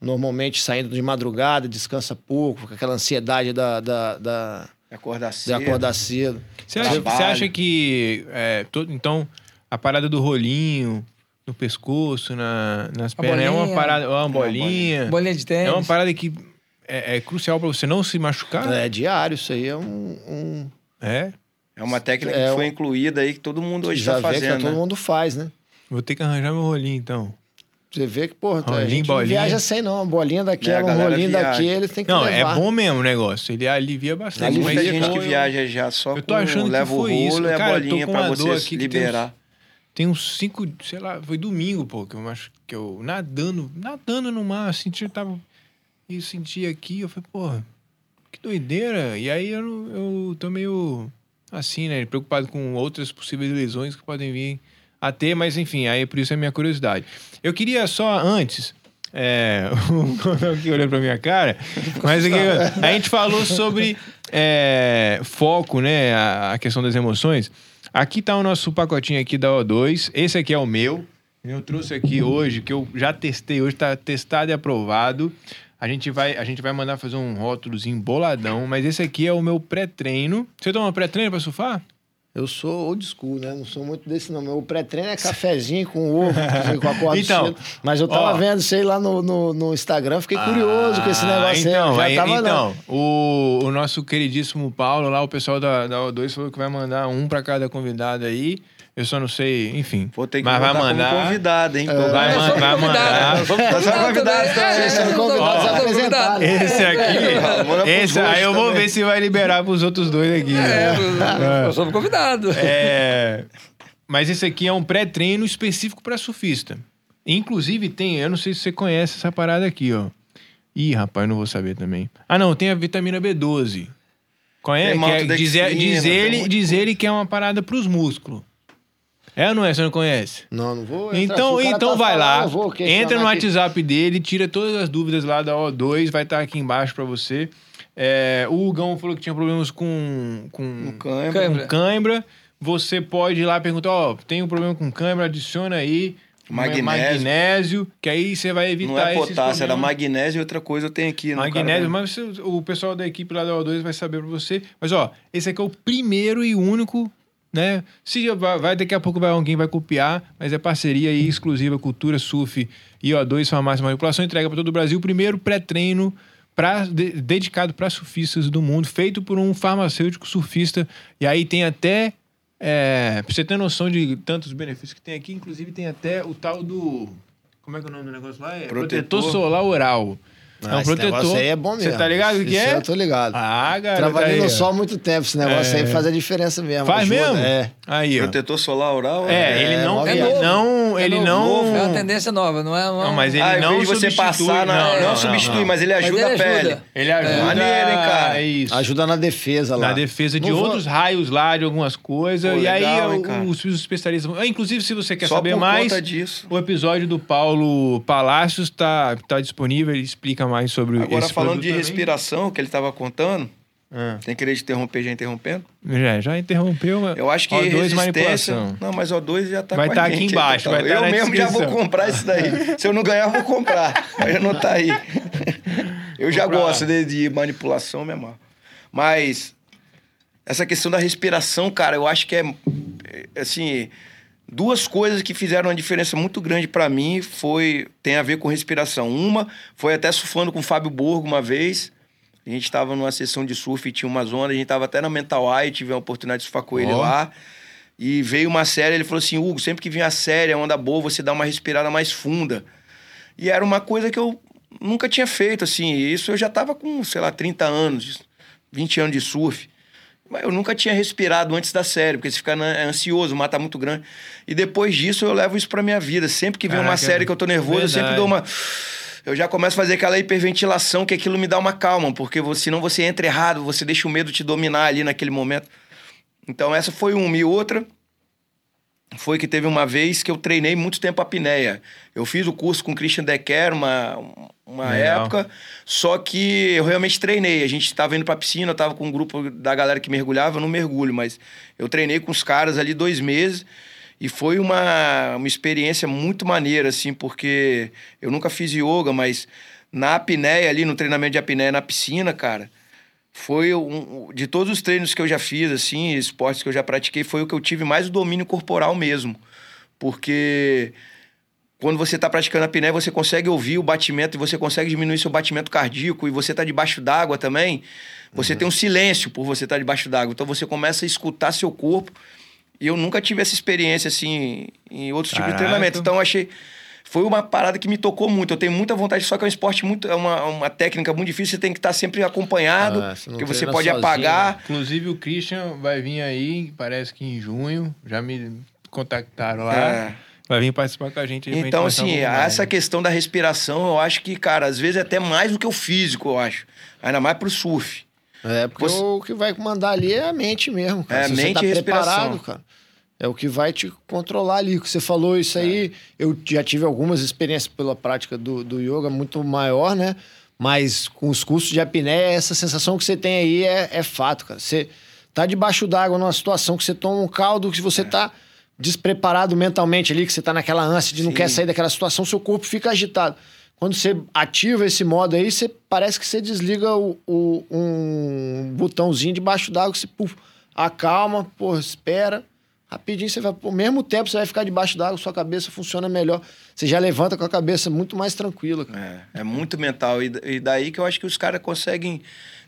Normalmente saindo de madrugada, descansa pouco, com aquela ansiedade da, da, da, Acordar de cedo. acordar cedo. Você acha, você acha que. é, todo, então, a parada do rolinho no pescoço, na, nas pernas, é uma bolinha. parada. É uma uma bolinha. Bolinha de tênis. É uma parada que é, é crucial pra você não se machucar. É diário, isso aí é um. um- É. É uma técnica É, que foi o- incluída aí que todo mundo hoje já está que fazendo. todo né? mundo faz, né? Vou ter que arranjar meu rolinho, então. Você vê que, porra, a Rolinho, gente não bolinha. viaja sem não. Uma bolinha É, a daquela, um rolinho viaja. daquele, tem que Não, levar. é bom mesmo o negócio. Ele alivia Tem bastante. muita mas gente que eu- viaja já só eu tô com achando que leva o rolo isso. e a Cara, bolinha pra você que tem liberar. Tem uns cinco, sei lá, foi domingo, pô, que eu acho que eu nadando, nadando no mar, assim, eu tava. E senti aqui, eu falei, porra, que doideira. E aí eu, eu tô meio assim, né? Preocupado com outras possíveis lesões que podem vir a ter, mas enfim, aí por isso é minha curiosidade. Eu queria só antes. É, [LAUGHS] o aqui olhando pra minha cara, mas aqui, a gente falou sobre é, foco, né? A, a questão das emoções. Aqui tá o nosso pacotinho aqui da O2. Esse aqui é o meu. Eu trouxe aqui hoje, que eu já testei hoje, tá testado e aprovado. A gente vai, a gente vai mandar fazer um rótulozinho boladão, mas esse aqui é o meu pré-treino. Você toma pré-treino pra surfar? Eu sou old school, né? Não sou muito desse, não. Meu pré-treino é cafezinho com ovo, [LAUGHS] com a corda Então, cedo. Mas eu tava ó. vendo isso aí lá no, no, no Instagram, fiquei curioso com esse negócio então, aí. Já tava, então não. o, o nosso queridíssimo Paulo lá, o pessoal da, da O2 falou que vai mandar um pra cada convidado aí. Eu só não sei, enfim. Vou ter que mas vai mandar como convidado, hein? Tô- Vai, man- vai mandar. Sou Tá convidado, também. É, apresentar, convidado. Esse aqui, pros esse aí eu vou ver se vai liberar pros outros dois aqui. É, né? eu sou convidado. É, mas esse aqui é um pré-treino específico para surfista. Inclusive tem, eu não sei se você conhece essa parada aqui, ó. Ih, rapaz, não vou saber também. Ah, não, tem a vitamina B12. Conhece? É- diz, diz ele, diz ele que é uma parada pros músculos. É ou não é? Você não conhece? Não, não vou. entrar. Então, então tá vai lá, falando, eu vou entra no aqui. WhatsApp dele, tira todas as dúvidas lá da O2, vai estar aqui embaixo pra você. É, o Hugão falou que tinha problemas com, com, No cãibra. Com cãibra. Você pode ir lá perguntar, ó, tem um problema com cãibra, adiciona aí Magnésio. magnésio, que aí você vai evitar Não é potássio, era problemas. magnésio e outra coisa eu tenho aqui. no Magnésio, cara. mas o pessoal da equipe lá da O2 vai saber pra você. Mas, ó, esse aqui é o primeiro e único, né? Se vai, vai- daqui a pouco vai alguém vai copiar, mas é parceria aí exclusiva Cultura Surf e O2 Farmácia Manipulação entrega pra todo o Brasil o primeiro pré-treino pra, de- dedicado para surfistas do mundo, feito por um farmacêutico surfista. E aí tem até é, pra você ter noção de tantos benefícios que tem aqui, inclusive tem até o tal do como é que é o nome do negócio lá? É Protetor. protetor solar oral. Ah, esse negócio aí é bom mesmo. Você tá ligado o que Isso é? Eu tô ligado. Ah, garoto. Trabalhei no sol há muito tempo. Esse negócio É. aí faz a diferença mesmo. Faz ajuda, mesmo? É. Aí, ó. Protetor solar oral? É, ele É, não. mó ele viagem. não. Ele novo, não. novo, É uma tendência nova, não é? Não, mas ele ah, não você substitui, passar, na, não, não, não, substitui, não. mas ele Mas ajuda ele a pele. ajuda. Ele ajuda. Maneiro, hein, cara? É isso. Ajuda na defesa lá. Na defesa de Não outros raios lá, de algumas coisas. Pô, e aí, hein, cara? os, os especialistas. Ah, Inclusive, se você quer saber mais, o episódio do Paulo Palácios tá, tá disponível. Ele explica mais sobre Agora, falando de também. respiração, que ele tava contando, Ah, sem querer te interromper, já interrompendo. já, já interrompeu. mas- Eu acho que Ó, dois resistência... manipulação. Não, mas O2 já tá Vai a tá aqui aí, embaixo, total. vai tá Eu na mesmo já vou comprar isso daí. [LAUGHS] Se eu não ganhar, eu vou comprar. Mas não tá aí. [LAUGHS] Eu já Comprar. gosto de, de manipulação mesmo. Mas essa questão da respiração, cara, eu acho que é é, assim, duas coisas que fizeram uma diferença muito grande pra mim foi tem a ver com respiração. Uma foi até surfando com o Fábio Borgo uma vez. A gente estava numa sessão de surf e tinha uma zona, a gente tava até na Mental Eye, tive a oportunidade de surfar com ele Ó. lá. E veio uma série, ele falou assim: Hugo, sempre que vem a série, a onda boa, você dá uma respirada mais funda. E era uma coisa que eu nunca tinha feito, assim. Isso eu já tava com, sei lá, 30 anos, 20 anos de surf. Eu nunca tinha respirado antes da série, porque você fica né, ansioso, o mar tá muito grande. E depois disso eu levo isso pra minha vida. Sempre que vem uma Caraca, série que eu tô nervoso, eu sempre verdade. dou uma. Eu já começo a fazer aquela hiperventilação, que aquilo me dá uma calma, porque você, senão você entra errado, você deixa o medo te dominar ali naquele momento. Então essa foi uma. E outra foi que teve uma vez que eu treinei muito tempo a apneia. Eu fiz o curso com o Christian Decker uma, uma Legal. época, só que eu realmente treinei. A gente estava indo pra piscina, eu tava com um grupo da galera que mergulhava, eu não mergulho, mas eu treinei com os caras ali dois meses. E foi uma, uma experiência muito maneira, assim, porque eu nunca fiz yoga, mas na apneia ali, no treinamento de apneia na piscina, cara, foi um, de todos os treinos que eu já fiz, assim, esportes que eu já pratiquei, foi o que eu tive mais o domínio corporal mesmo. Porque quando você está praticando a apneia, você consegue ouvir o batimento e você consegue diminuir seu batimento cardíaco e você está debaixo d'água também, você tem um silêncio por você estar debaixo d'água. Então você começa a escutar seu corpo. E eu nunca tive essa experiência assim em outros tipos de treinamento. Então eu achei foi uma parada que me tocou muito. Eu tenho muita vontade, só que é um esporte muito. É uma, uma técnica muito difícil, você tem que estar sempre acompanhado, Ah, você porque você pode sozinho, apagar. Inclusive, o Christian vai vir aí, parece que em junho. Já me contactaram lá. É. Vai vir participar com a gente. Então, assim, essa questão da respiração, eu acho que, cara, às vezes é até mais do que o físico, eu acho. Ainda mais pro surf. É, porque Você- o que vai mandar ali é a mente mesmo, cara. É, Se você mente tá e respiração. preparado, cara. É o que vai te controlar ali. Você falou isso aí, eu já tive algumas experiências pela prática do, do yoga muito maior, né? Mas com os cursos de apneia, essa sensação que você tem aí é, é fato, cara. Você tá debaixo d'água numa situação que você toma um caldo, que você tá despreparado mentalmente ali, que você tá naquela ânsia de não Sim. quer sair daquela situação, seu corpo fica agitado. Quando você ativa esse modo aí, você parece que você desliga o, o- um botãozinho debaixo d'água, que você puf, acalma, pô, espera. Rapidinho você vai, ao mesmo tempo você vai ficar debaixo d'água, sua cabeça funciona melhor. Você já levanta com a cabeça muito mais tranquila. cara. É, é muito mental. E, e daí que eu acho que os caras conseguem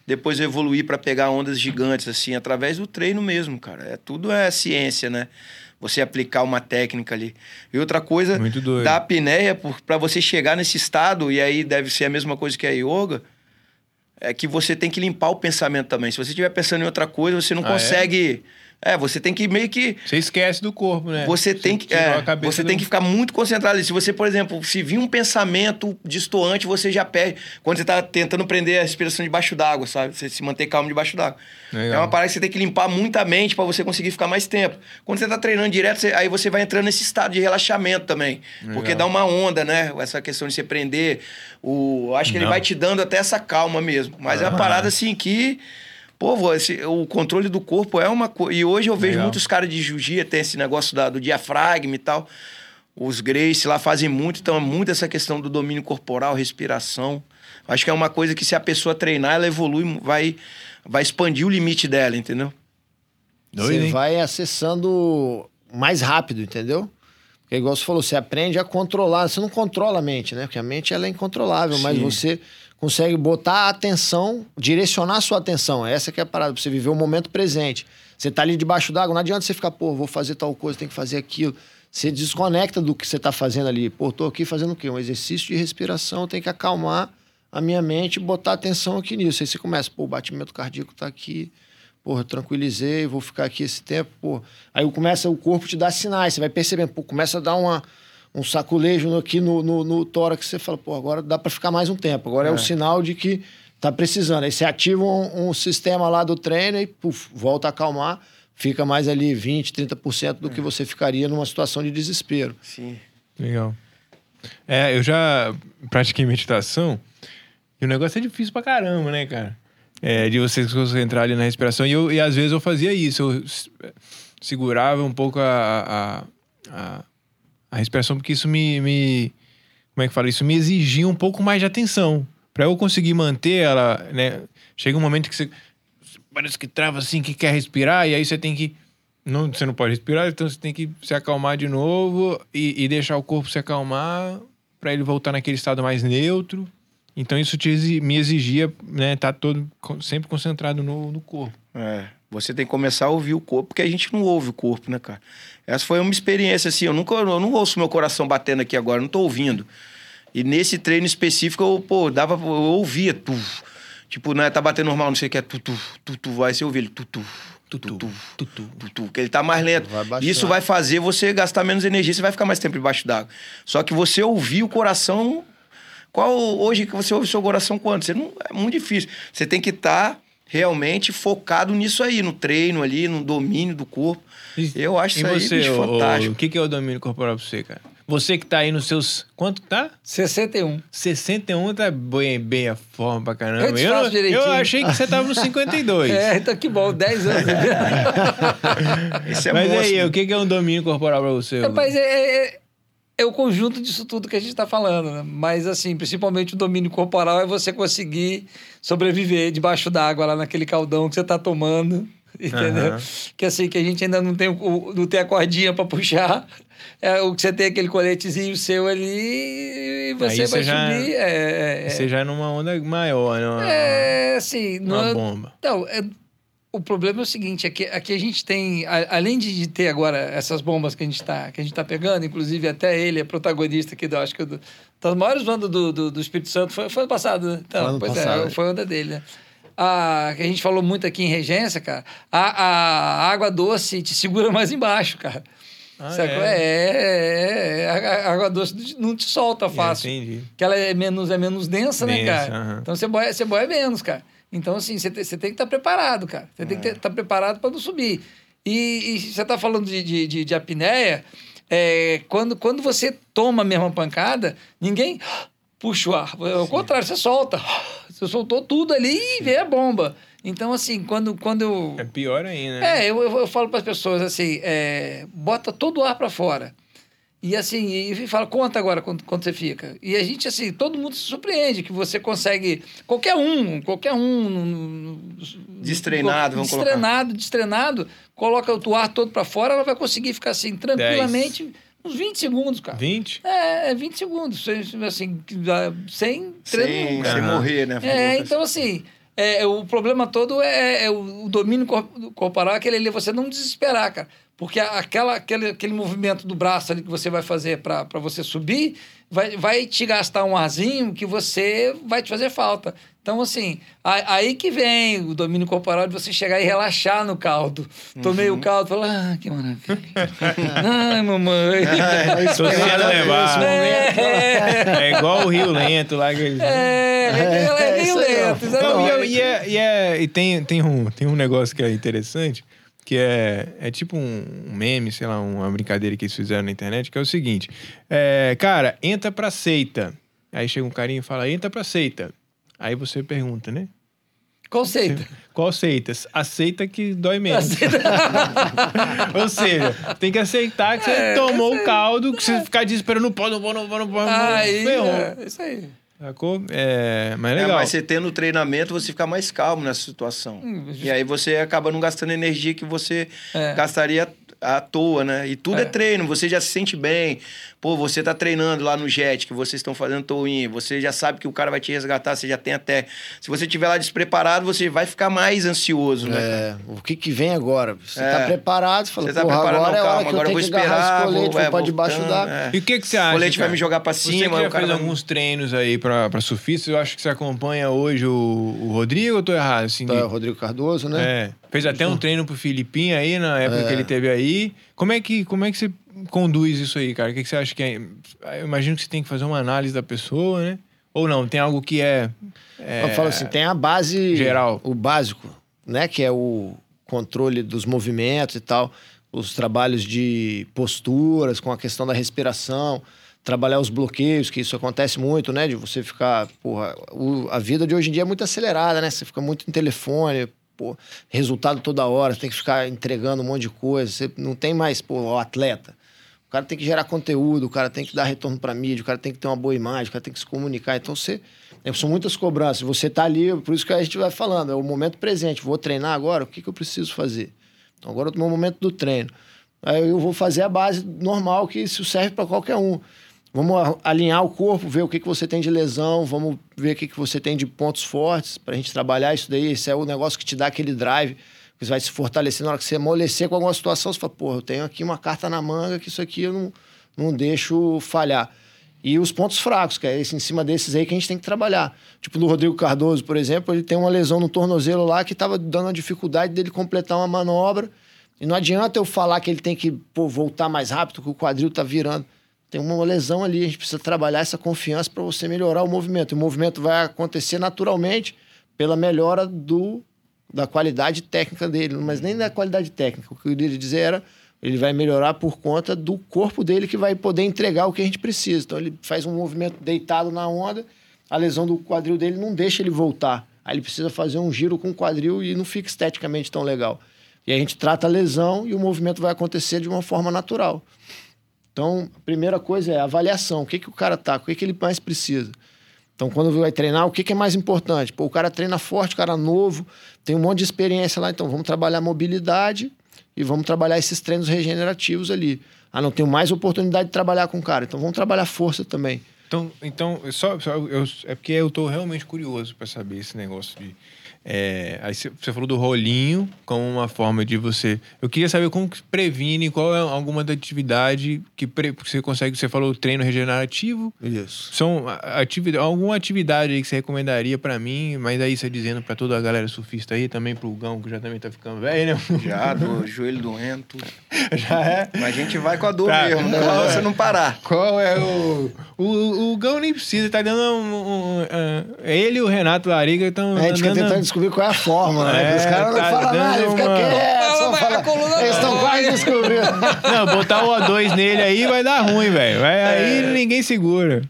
depois evoluir para pegar ondas gigantes, assim, através do treino mesmo, cara. É, tudo é ciência, né? Você aplicar uma técnica ali. E outra coisa Muito doido. da apneia, para você chegar nesse estado, e aí deve ser a mesma coisa que a yoga, é que você tem que limpar o pensamento também. Se você estiver pensando em outra coisa, você não Ah, é? consegue. É? Você tem que meio que. Você esquece do corpo, né? Você tem que, é, você do- tem que ficar muito concentrado ali. Se você, por exemplo, se vir um pensamento distoante, você já perde. Quando você tá tentando prender a respiração debaixo d'água, sabe? Você se manter calmo debaixo d'água. É uma parada que você tem que limpar muito a mente para você conseguir ficar mais tempo. Quando você tá treinando direto, você- aí você vai entrando nesse estado de relaxamento também. Porque Legal. dá uma onda, né? Essa questão de você prender. O... Acho que ele Não. vai te dando até essa calma mesmo. Mas é uma Ah. parada assim que. Pô, vô, esse- o controle do corpo é uma coisa. E hoje eu vejo Legal. muitos caras de jiu-jitsu, tem esse negócio da- do diafragma e tal. Os Grace lá fazem muito, então é muito essa questão do domínio corporal, respiração. Acho que é uma coisa que se a pessoa treinar, ela evolui, vai, vai expandir o limite dela, entendeu? Doido, você vai acessando mais rápido, entendeu? Porque, igual você falou, você aprende a controlar. Você não controla a mente, né? Porque a mente ela é incontrolável, mas Sim. você consegue botar a atenção, direcionar a sua atenção. Essa que é a parada, pra você viver o momento presente. Você tá ali debaixo d'água, não adianta você ficar, pô, vou fazer tal coisa, tem que fazer aquilo. Você desconecta do que você tá fazendo ali. Pô, tô aqui fazendo o quê? Um exercício de respiração, tem que acalmar a minha mente e botar atenção aqui nisso. Aí você começa, pô, o batimento cardíaco tá aqui, porra, tranquilizei, vou ficar aqui esse tempo, pô. Aí começa o corpo te dá sinais, você vai percebendo, pô, começa a dar uma, um saculejo no- aqui no, no, no tórax, você fala, pô, agora dá para ficar mais um tempo. Agora é, o sinal de que tá precisando. Aí você ativa um, um sistema lá do treino e puf, volta a acalmar, fica mais ali 20, 30% do que você ficaria numa situação de desespero. Sim. Legal. É, eu já pratiquei meditação e o negócio é difícil pra caramba, né, cara? É, de você se concentrar ali na respiração. E, eu, e às vezes eu fazia isso, eu segurava um pouco a, a, a, a respiração, porque isso me, me. Como é que fala? Isso me exigia um pouco mais de atenção. Pra eu conseguir manter ela, né? Chega um momento que você parece que trava assim, que quer respirar, e aí você tem que. Não, você não pode respirar, então você tem que se acalmar de novo e, e deixar o corpo se acalmar para ele voltar naquele estado mais neutro. Então isso te me exigia, né, tá todo sempre concentrado no, no corpo. É, você tem que começar a ouvir o corpo, porque a gente não ouve o corpo, né, cara? Essa foi uma experiência, assim, eu, nunca, eu não ouço meu coração batendo aqui agora, não tô ouvindo. E nesse treino específico, eu, pô, dava, eu ouvia, tuf. Tipo, né, tá batendo normal, não sei o que é, tutu, tutu, vai ser ouvir ele, tutu. Tutu, tutu, tutu, tutu, que ele tá mais lento. Isso vai fazer você gastar menos energia, você vai ficar mais tempo embaixo d'água. Só que você ouvir o coração, qual hoje que você ouve seu coração quando? Você não é muito difícil. Você tem que estar tá realmente focado nisso aí, no treino ali, no domínio do corpo. E- Eu acho E isso aí você, bicho, ô, ô, fantástico. o que, que é o domínio corporal pra você, cara? Você que tá aí nos seus. Quanto tá? 61. 61 tá bem, bem a forma pra caramba. Eu eu, direitinho. eu achei que você tava nos 52. [LAUGHS] É, então que bom, 10 anos. [LAUGHS] Esse é Mas monstro. aí, o que, que é um domínio corporal pra você? Rapaz, é, é, é o conjunto disso tudo que a gente está falando, né? Mas, assim, principalmente o domínio corporal é você conseguir sobreviver debaixo d'água, lá naquele caldão que você está tomando, [LAUGHS] entendeu? Aham. Que, assim, que a gente ainda não tem, o, não tem a cordinha para puxar. É, o que você tem aquele coletezinho seu ali e você Aí vai você já- subir. É, é, Você já é numa onda maior, né? É, assim... uma não é- bomba. Não, é- o problema é o seguinte, aqui, aqui a gente tem, a- além de ter agora essas bombas que a gente está que a gente tá pegando, inclusive até ele é protagonista aqui, do, acho que do, das maiores bandas do, do, do Espírito Santo, foi, foi ano passado, né? Então, Foi ano pois passado. é, foi onda dele, né? A, que a gente falou muito aqui em Regência, cara, a, a água doce te segura mais embaixo, cara. Ah, é? É, é, é, a a água doce não te solta fácil. entendi. Que ela é menos, é menos densa, né, Densa, cara? aham. Então você boia, você boia menos, cara. Então, assim, você, te- você tem que estar preparado, cara. Você tem que estar preparado para não subir. E, você está falando de, de, de, de apneia, é, quando, quando você toma a mesma pancada, ninguém puxa o ar. Ao contrário, você solta. Você soltou tudo ali e vê a bomba. Então, assim, quando, quando eu. É pior ainda. né? É, eu, eu, eu falo para as pessoas assim, é, bota todo o ar para fora. E assim, e fala, conta agora quanto, quanto você fica. E a gente, assim, todo mundo se surpreende que você consegue. Qualquer um, qualquer um Destreinado, vamos colocar. destreinado, destreinado, coloca o ar todo pra fora, ela vai conseguir ficar assim tranquilamente uns 20 segundos, cara. 20? É, é 20 segundos, sem- assim, sem treino Sem, sem morrer, né? É, então assim, é, o problema todo é, é o, o domínio cor- corporal, aquele ali, você não desesperar, cara. Porque aquela, aquele, aquele movimento do braço ali que você vai fazer para você subir, vai, vai te gastar um arzinho que você vai te fazer falta. Então, assim, aí que vem o domínio corporal de você chegar e relaxar no caldo. Tomei o caldo, falar, ah, que maravilha. [LAUGHS] Ai, mamãe. Tô sendo levado. É, É igual o Rio Lento lá que eles... é, é, é, É, aí, ó. lento, Não, exatamente. e, é- e é- e é- e tem, tem, um, tem um negócio que é interessante, que é, é tipo um meme, sei lá, uma brincadeira que eles fizeram na internet, que é o seguinte: é, cara, entra pra seita. Aí chega um carinha e fala, entra pra seita. Aí você pergunta, né? Conceito. Qual seitas? A seita que dói menos. [LAUGHS] Ou seja, tem que aceitar que você É, tomou o caldo, que você ficar desesperando, não pode, não pode, não pode, não pode, Aí, ferrou. é, isso aí. Sacou? É, mas é É, legal. mas você tendo treinamento, você fica mais calmo nessa situação. Hum, E aí você acaba não gastando energia que você É. gastaria à toa, né? E tudo é. É. treino, você já se sente bem. Pô, você tá treinando lá no jet, que vocês estão fazendo toin, você já sabe que o cara vai te resgatar, você já tem até... Se você estiver lá despreparado, você vai ficar mais ansioso, né? É, o que que vem agora? Você É. tá preparado, você fala, Você tá porra, preparado, agora não, é hora calma, que agora eu eu tenho vou esperar, esse colete, vou, é, pra debaixo d'água. é. E o que, que você acha? colete vai cara? me jogar pra Você cima, que já o cara fez vai- alguns treinos aí pra, pra surfistas, eu acho que você acompanha hoje o, o Rodrigo ou eu tô errado? Assim, Tá, de- o Rodrigo Cardoso, né? é, fez até um treino pro Filipinho aí, na época que ele teve aí. Como é que, como é que você conduz isso aí, cara? O que, que você acha que é? Eu imagino que você tem que fazer uma análise da pessoa, né? Ou não, tem algo que é... é Eu falo assim, tem a base... Geral. O básico, né? Que é o controle dos movimentos e tal. Os trabalhos de posturas, com a questão da respiração. Trabalhar os bloqueios, que isso acontece muito, né? De você ficar... Porra, o- a vida de hoje em dia é muito acelerada, né? Você fica muito em telefone, pô, resultado toda hora. Você tem que ficar entregando um monte de coisa. Você não tem mais, pô, o atleta. O cara tem que gerar conteúdo, o cara tem que dar retorno para mídia, o cara tem que ter uma boa imagem, o cara tem que se comunicar. Então, você, é, são muitas cobranças. Você tá ali, por isso que a gente vai falando, é o momento presente. Vou treinar agora, o que, que eu preciso fazer? Então, agora eu tô no momento do treino. Aí eu vou fazer a base normal, que isso serve para qualquer um. Vamos alinhar o corpo, ver o que, que você tem de lesão, vamos ver o que, que você tem de pontos fortes para a gente trabalhar isso daí. Esse é o negócio que te dá aquele drive, que você vai se fortalecer. Na hora que você amolecer com alguma situação, você fala, pô, eu tenho aqui uma carta na manga que isso aqui eu não, não deixo falhar. E os pontos fracos, que é esse, em cima desses aí que a gente tem que trabalhar. Tipo, do Rodrigo Cardoso, por exemplo, ele tem uma lesão no tornozelo lá que estava dando a dificuldade dele completar uma manobra. E não adianta eu falar que ele tem que pô, voltar mais rápido, que o quadril tá virando. Tem uma lesão ali, a gente precisa trabalhar essa confiança para você melhorar o movimento. E o movimento vai acontecer naturalmente pela melhora do, da qualidade técnica dele, mas nem da qualidade técnica. O que eu queria dizer era ele vai melhorar por conta do corpo dele que vai poder entregar o que a gente precisa. Então ele faz um movimento deitado na onda, a lesão do quadril dele não deixa ele voltar. Aí ele precisa fazer um giro com o quadril e não fica esteticamente tão legal. E a gente trata a lesão e o movimento vai acontecer de uma forma natural. Então, a primeira coisa é avaliação. O que, que o cara tá, o que, que ele mais precisa. Então, quando vai treinar, o que, que é mais importante? Pô, o cara treina forte, o cara novo, tem um monte de experiência lá, então vamos trabalhar mobilidade e vamos trabalhar esses treinos regenerativos ali. Ah, não tenho mais oportunidade de trabalhar com o cara, então vamos trabalhar força também. Então, então só, só eu, é porque eu tô realmente curioso para saber esse negócio de. É, aí você falou do rolinho como uma forma de você. Eu queria saber como que previne, qual é alguma da atividade que pre- você consegue. Você falou treino regenerativo. Isso. São atividade, alguma atividade aí que você recomendaria para mim, mas aí você dizendo para toda a galera surfista aí, também pro Gão, que já também tá ficando velho, né? Já, do joelho doendo, tudo. [LAUGHS] Já é. Mas a gente vai com a dor Tá. mesmo, né? Pra você não parar. Qual é o. O, o Gão nem precisa, tá dando um. um, um, ele e o Renato Lariga estão. A gente descobrir qual é a fórmula, né? É, os caras não tá falam nada, dando fica quieto, Fala, só Eles estão quase descobrindo. [LAUGHS] Não, botar o O2 nele aí vai dar ruim, velho. Vai- Aí ninguém segura.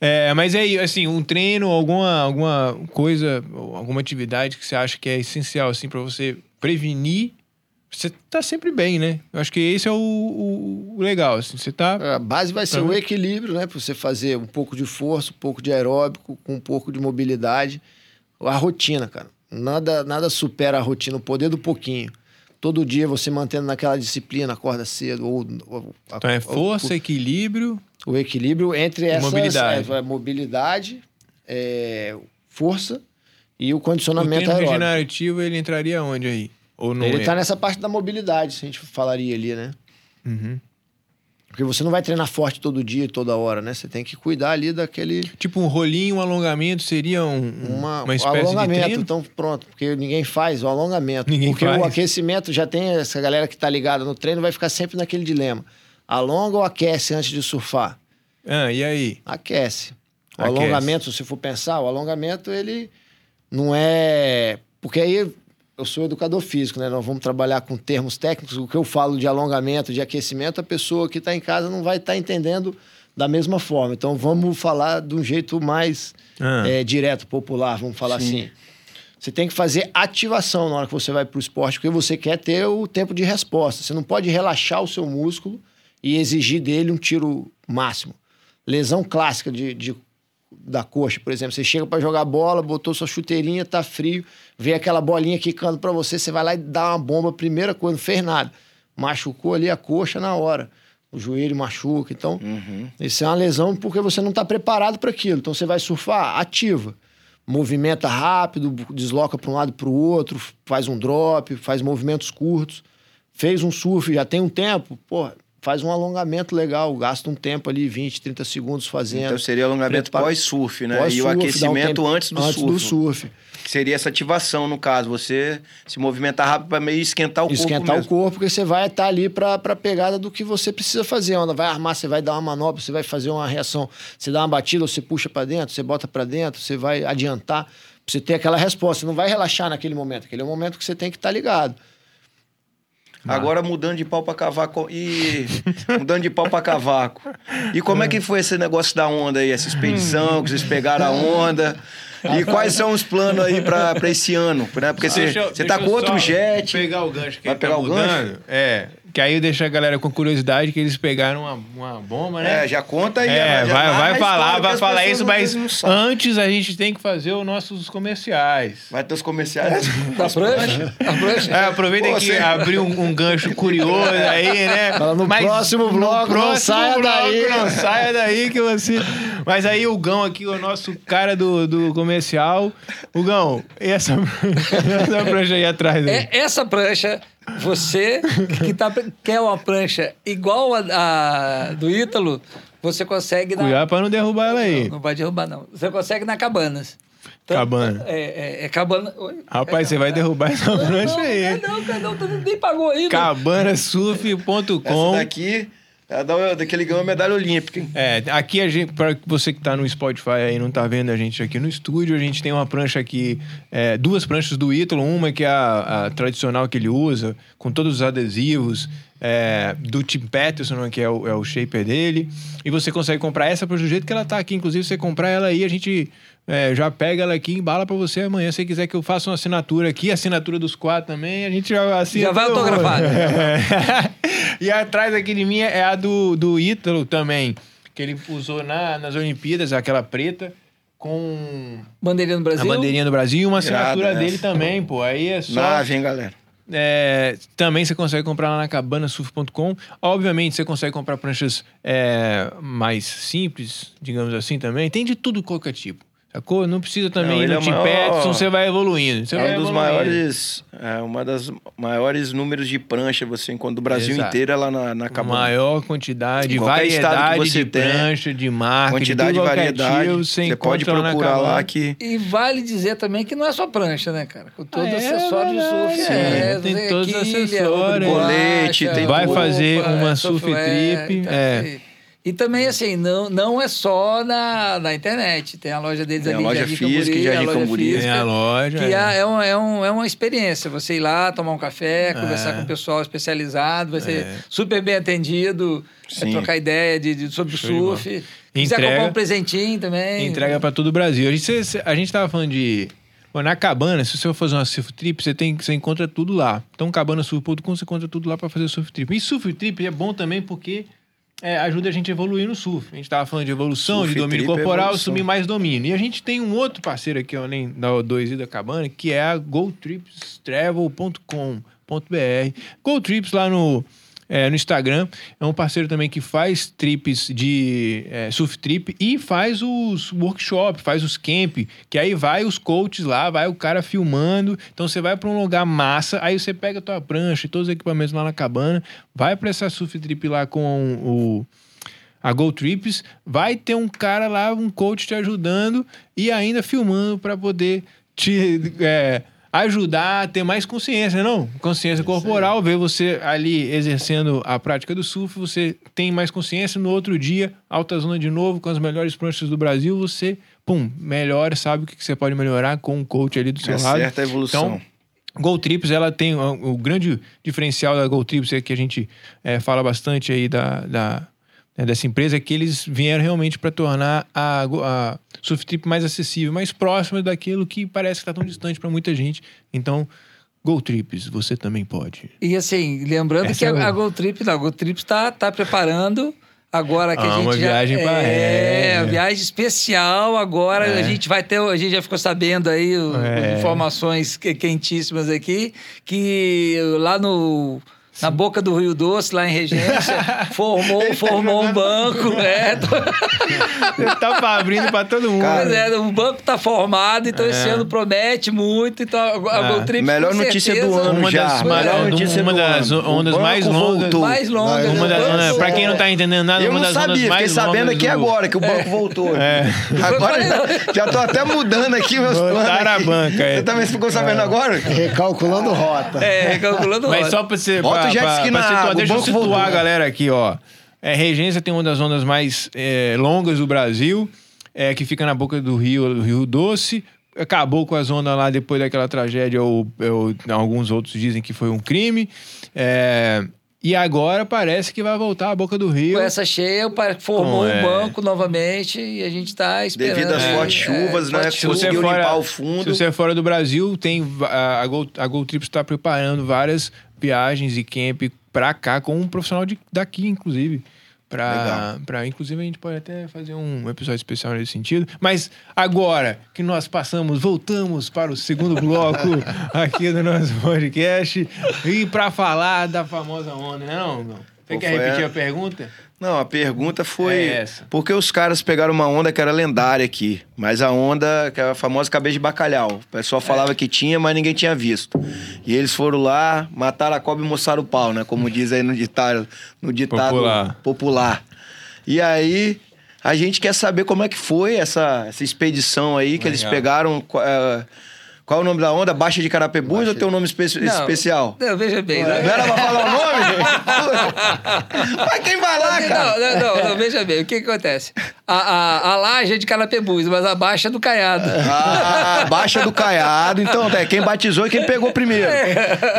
É, mas aí, assim, um treino, alguma, alguma coisa, alguma atividade que você acha que é essencial, assim, pra você prevenir, você tá sempre bem, né? Eu acho que esse é o, o- o legal, assim, você tá... A base vai ser o equilíbrio, né? Pra você fazer um pouco de força, um pouco de aeróbico, com um pouco de mobilidade. A rotina, cara. Nada, nada supera a rotina, o poder do pouquinho. Todo dia você mantendo naquela disciplina, acorda cedo. Ou, ou- Então é ou- força, equilíbrio. o equilíbrio entre essas mobilidade. É, é, mobilidade, é, força e o O condicionamento treino aeróbico. regenerativo, ele entraria onde aí? Ou não Ele é? está nessa parte da mobilidade, se a gente falaria ali, né? Uhum. Porque você não vai treinar forte todo dia e toda hora, né? Você tem que cuidar ali daquele Tipo um rolinho, um alongamento seria um, um- uma, uma espécie de alongamento. treino? Então, pronto, porque ninguém faz o alongamento. Ninguém porque faz. o aquecimento já tem essa galera que tá ligada no treino vai ficar sempre naquele dilema. Alonga ou aquece antes de surfar? Ah, e aí? Aquece. O Aquece. alongamento, se for pensar, o alongamento ele não é. Porque aí eu sou educador físico, né? Nós vamos trabalhar com termos técnicos. O que eu falo de alongamento, de aquecimento, a pessoa que está em casa não vai estar entendendo da mesma forma. Então vamos falar de um jeito mais Ah. é, direto, popular, vamos falar Sim. assim. Você tem que fazer ativação na hora que você vai para o esporte, porque você quer ter o tempo de resposta. Você não pode relaxar o seu músculo e exigir dele um tiro máximo. Lesão clássica de, de- da coxa, por exemplo. Você chega para jogar bola, botou sua chuteirinha, tá frio, vê aquela bolinha quicando para você, você vai lá e dá uma bomba, primeira coisa, não fez nada. Machucou ali a coxa na hora. O joelho machuca. Então, Uhum. isso é uma lesão porque você não está preparado para aquilo. Então você vai surfar, ativa. Movimenta rápido, desloca para um lado para o outro, faz um drop, faz movimentos curtos. Fez um surf, já tem um tempo, porra, faz um alongamento legal, gasta um tempo ali, 20, 30 segundos fazendo. Então seria alongamento pós-surf, né? Pós-surf, e o um aquecimento tempo antes do antes surf. do surf. Que seria essa ativação, no caso. Você se movimentar rápido para meio esquentar o Esquentar corpo o mesmo. corpo, porque você vai estar ali para a pegada do que você precisa fazer. Onda vai armar, você vai dar uma manobra, você vai fazer uma reação. Você dá uma batida, você puxa para dentro, você bota para dentro, você vai adiantar. Você ter aquela resposta. Você não vai relaxar naquele momento. Aquele é o momento que você tem que estar ligado. Agora mudando de pau para cavaco. E mudando de pau para cavaco. E como é que foi esse negócio da onda aí? Essa expedição que vocês pegaram a onda? E quais são os planos aí para esse ano? Né? Porque você eu- você tá com outro jet. Pegar o gancho que Vai pegar tá o mudando. É. Que aí deixa a galera com curiosidade que eles pegaram uma, uma bomba, né? É, já conta aí. É, já vai, vai falar, vai falar isso, mas antes a gente tem que fazer os nossos comerciais. Vai ter os comerciais. Da prancha? Da prancha? É, aproveita Pô, que você- abriu um, um gancho curioso aí, né? [LAUGHS] Fala, no próximo bloco, não saia daí. Não [LAUGHS] saia daí que você. Mas aí o Gão aqui, o nosso cara do, do comercial. O Gão, e essa, [LAUGHS] essa prancha aí atrás aí? É, essa prancha, você que tá, quer uma prancha igual a, a do Ítalo, você consegue na. Cuidado pra não derrubar ela aí. Não, não vai derrubar, não. Você consegue na Cabanas. Cabana. É, é, é cabana. Oi? Rapaz, É você vai derrubar essa prancha não, aí. Não, não, não, não, nem pagou ainda. Cabanasurf.com Essa daqui da- daquele ganhou a medalha olímpica. hein? É, aqui a gente, para você que tá no Spotify aí não tá vendo a gente aqui no estúdio, a gente tem uma prancha aqui, é, duas pranchas do Ítalo, uma que é a, a tradicional que ele usa, com todos os adesivos, é, do Tim Peterson, que é o, é o shaper dele, e você consegue comprar essa do jeito que ela tá aqui, inclusive você comprar ela aí, a gente é, já pega ela aqui e embala pra você amanhã, se você quiser que eu faça uma assinatura aqui, assinatura dos quatro também, a gente já assina. Já vai autografado. É. [LAUGHS] e atrás aqui de mim é a do, do Ítalo também, que ele usou na, nas Olimpíadas, aquela preta, com Bandeirinha do Brasil. a bandeirinha do Brasil e uma assinatura né? dele também, pô. Aí é só. Nave, hein, galera? É, também você consegue comprar lá na cabanasurf.com. Obviamente, você consegue comprar pranchas é, mais simples, digamos assim, também. Tem de tudo qualquer tipo. Sacou? Não precisa também Não, ir no é Tim maior- Peterson, você vai evoluindo. Você vai É um dos evoluindo. maiores, é uma das maiores números de prancha você encontra do Brasil Exato. inteiro é lá na, na Cabana. Maior quantidade, variedade você de tem, prancha, de marca, Quantidade de e variedade. aplicativo, Você pode procurar lá que E vale dizer também que não é só prancha, né, cara? Com todo Ah, é acessório de surf. sim. é, Tem todos os acessórios. Colete, borracha, tem Vai fazer uma é, surf software, trip, então, é. E também, assim, não, não é só na, na internet. Tem a loja deles Tem a ali, loja Jardim física, Camburi, Jardim a loja Camburi. física, Tem a loja. Que é. é, é, um, é, um, é uma experiência. Você ir lá, tomar um café, conversar É. com o pessoal especializado, vai ser É. super bem atendido, é trocar ideia de, de- sobre o surf. Quiser Entrega. comprar um presentinho também. Entrega pra todo o Brasil. A gente, a gente tava falando de. Pô, na cabana, se você for fazer uma surf trip, você, tem, você encontra tudo lá. Então, cabanasurf.com, você encontra tudo lá pra fazer surf trip. E surf trip é bom também porque é, ajuda a gente a evoluir no surf. A gente tava falando de evolução, Surf de domínio é corporal, evolução. assumir mais domínio. E a gente tem um outro parceiro aqui, além da O2 e da Cabana, que é a gotripstravel.com.br. GoTrips lá no, é, no Instagram. É um parceiro também que faz trips de é, surf trip e faz os workshops, faz os camp, que aí vai os coaches lá, vai o cara filmando. Então você vai para um lugar massa, aí você pega a tua prancha e todos os equipamentos lá na cabana, vai para essa surf trip lá com o a Go Trips, vai ter um cara lá, um coach te ajudando e ainda filmando para poder te é, ajudar a ter mais consciência, não? Consciência corporal, ver você ali exercendo a prática do surf, você tem mais consciência. No outro dia, alta zona de novo, com as melhores pranchas do Brasil, você, pum, melhora, sabe o que você pode melhorar com um coach ali do seu É lado. certa evolução. Então, Go Trips, ela tem o, o grande diferencial da Go Trips é que a gente é, fala bastante aí da, da- né, dessa empresa é que eles vieram realmente para tornar a, a Trip mais acessível, mais próxima daquilo que parece que está tão distante para muita gente. Então, Go Trips, você também pode. E assim, lembrando Essa que é a, o- a Go Trip, não, a Go Trip está tá preparando agora que Ah, a gente uma já, viagem pra- é, é. viagem especial agora É. a gente vai ter a gente já ficou sabendo aí É. informações que- quentíssimas aqui que lá no na boca do Rio Doce, lá em Regência, [LAUGHS] formou, formou um banco. É, tá pra- abrindo para todo mundo. Pois é, o banco tá formado, então esse É. ano promete muito. Então a Ah. Go Trip, Melhor notícia do certeza, ano uma já. das, Melhor uma, notícia uma do das ano. Ondas mais longas. mais longa. Uma das, Banco- ondas- pra quem não tá entendendo nada, Eu uma não das ondas sabia, mais fiquei sabendo longas aqui do- agora que o banco voltou. É. Agora já tô até mudando aqui meus planos. Botaram a banca, é. Você também ficou sabendo agora? Recalculando rota. É, calculando Mas rota. só pra você. Jet pra- na situar, deixa eu situar voltou. a galera aqui, ó. É, Regência tem uma das ondas mais é, longas do Brasil, é, que fica na boca do Rio, do Rio Doce. Acabou com as ondas lá depois daquela tragédia, ou, ou alguns outros dizem que foi um crime. É, e agora parece que vai voltar à boca do Rio. Com essa cheia, formou Bom, é. um banco novamente e a gente está esperando. Devido às aí, fortes chuvas, né, fortes Se conseguiu você, chuvas. for, limpar o fundo. se você é fora do Brasil, tem a, a, Gol, a Gol Trips está preparando várias viagens e camp pra cá com um profissional de, daqui, inclusive. Pra, Legal. pra, inclusive, a gente pode até fazer um episódio especial nesse sentido. Mas agora que nós passamos, voltamos para o segundo bloco [LAUGHS] aqui do nosso podcast e para falar da famosa onda, né, não? não? Você quer repetir a- a pergunta? Não, a pergunta foi É essa. porque os caras pegaram uma onda que era lendária aqui, mas a onda que é a famosa cabeça de bacalhau. O pessoal falava que tinha, mas ninguém tinha visto. E eles foram lá, mataram a cobra e mostraram o pau, né? Como diz aí no ditado, no ditado Popular. popular. E aí a gente quer saber como é que foi essa, essa expedição aí que eles Legal. pegaram. qu- eh, qual é o nome da onda? Baixa de Carapebus ou tem um nome espe- Não, especial? Não, veja bem. Não era pra falar o nome? [LAUGHS] Mas quem vai lá, cara? Não, não, não, veja bem, o que, que acontece? A, a, a laje é de Carapebus, mas a baixa é do Caiado. Ah, Baixa do Caiado. Então, é, quem batizou e quem pegou primeiro.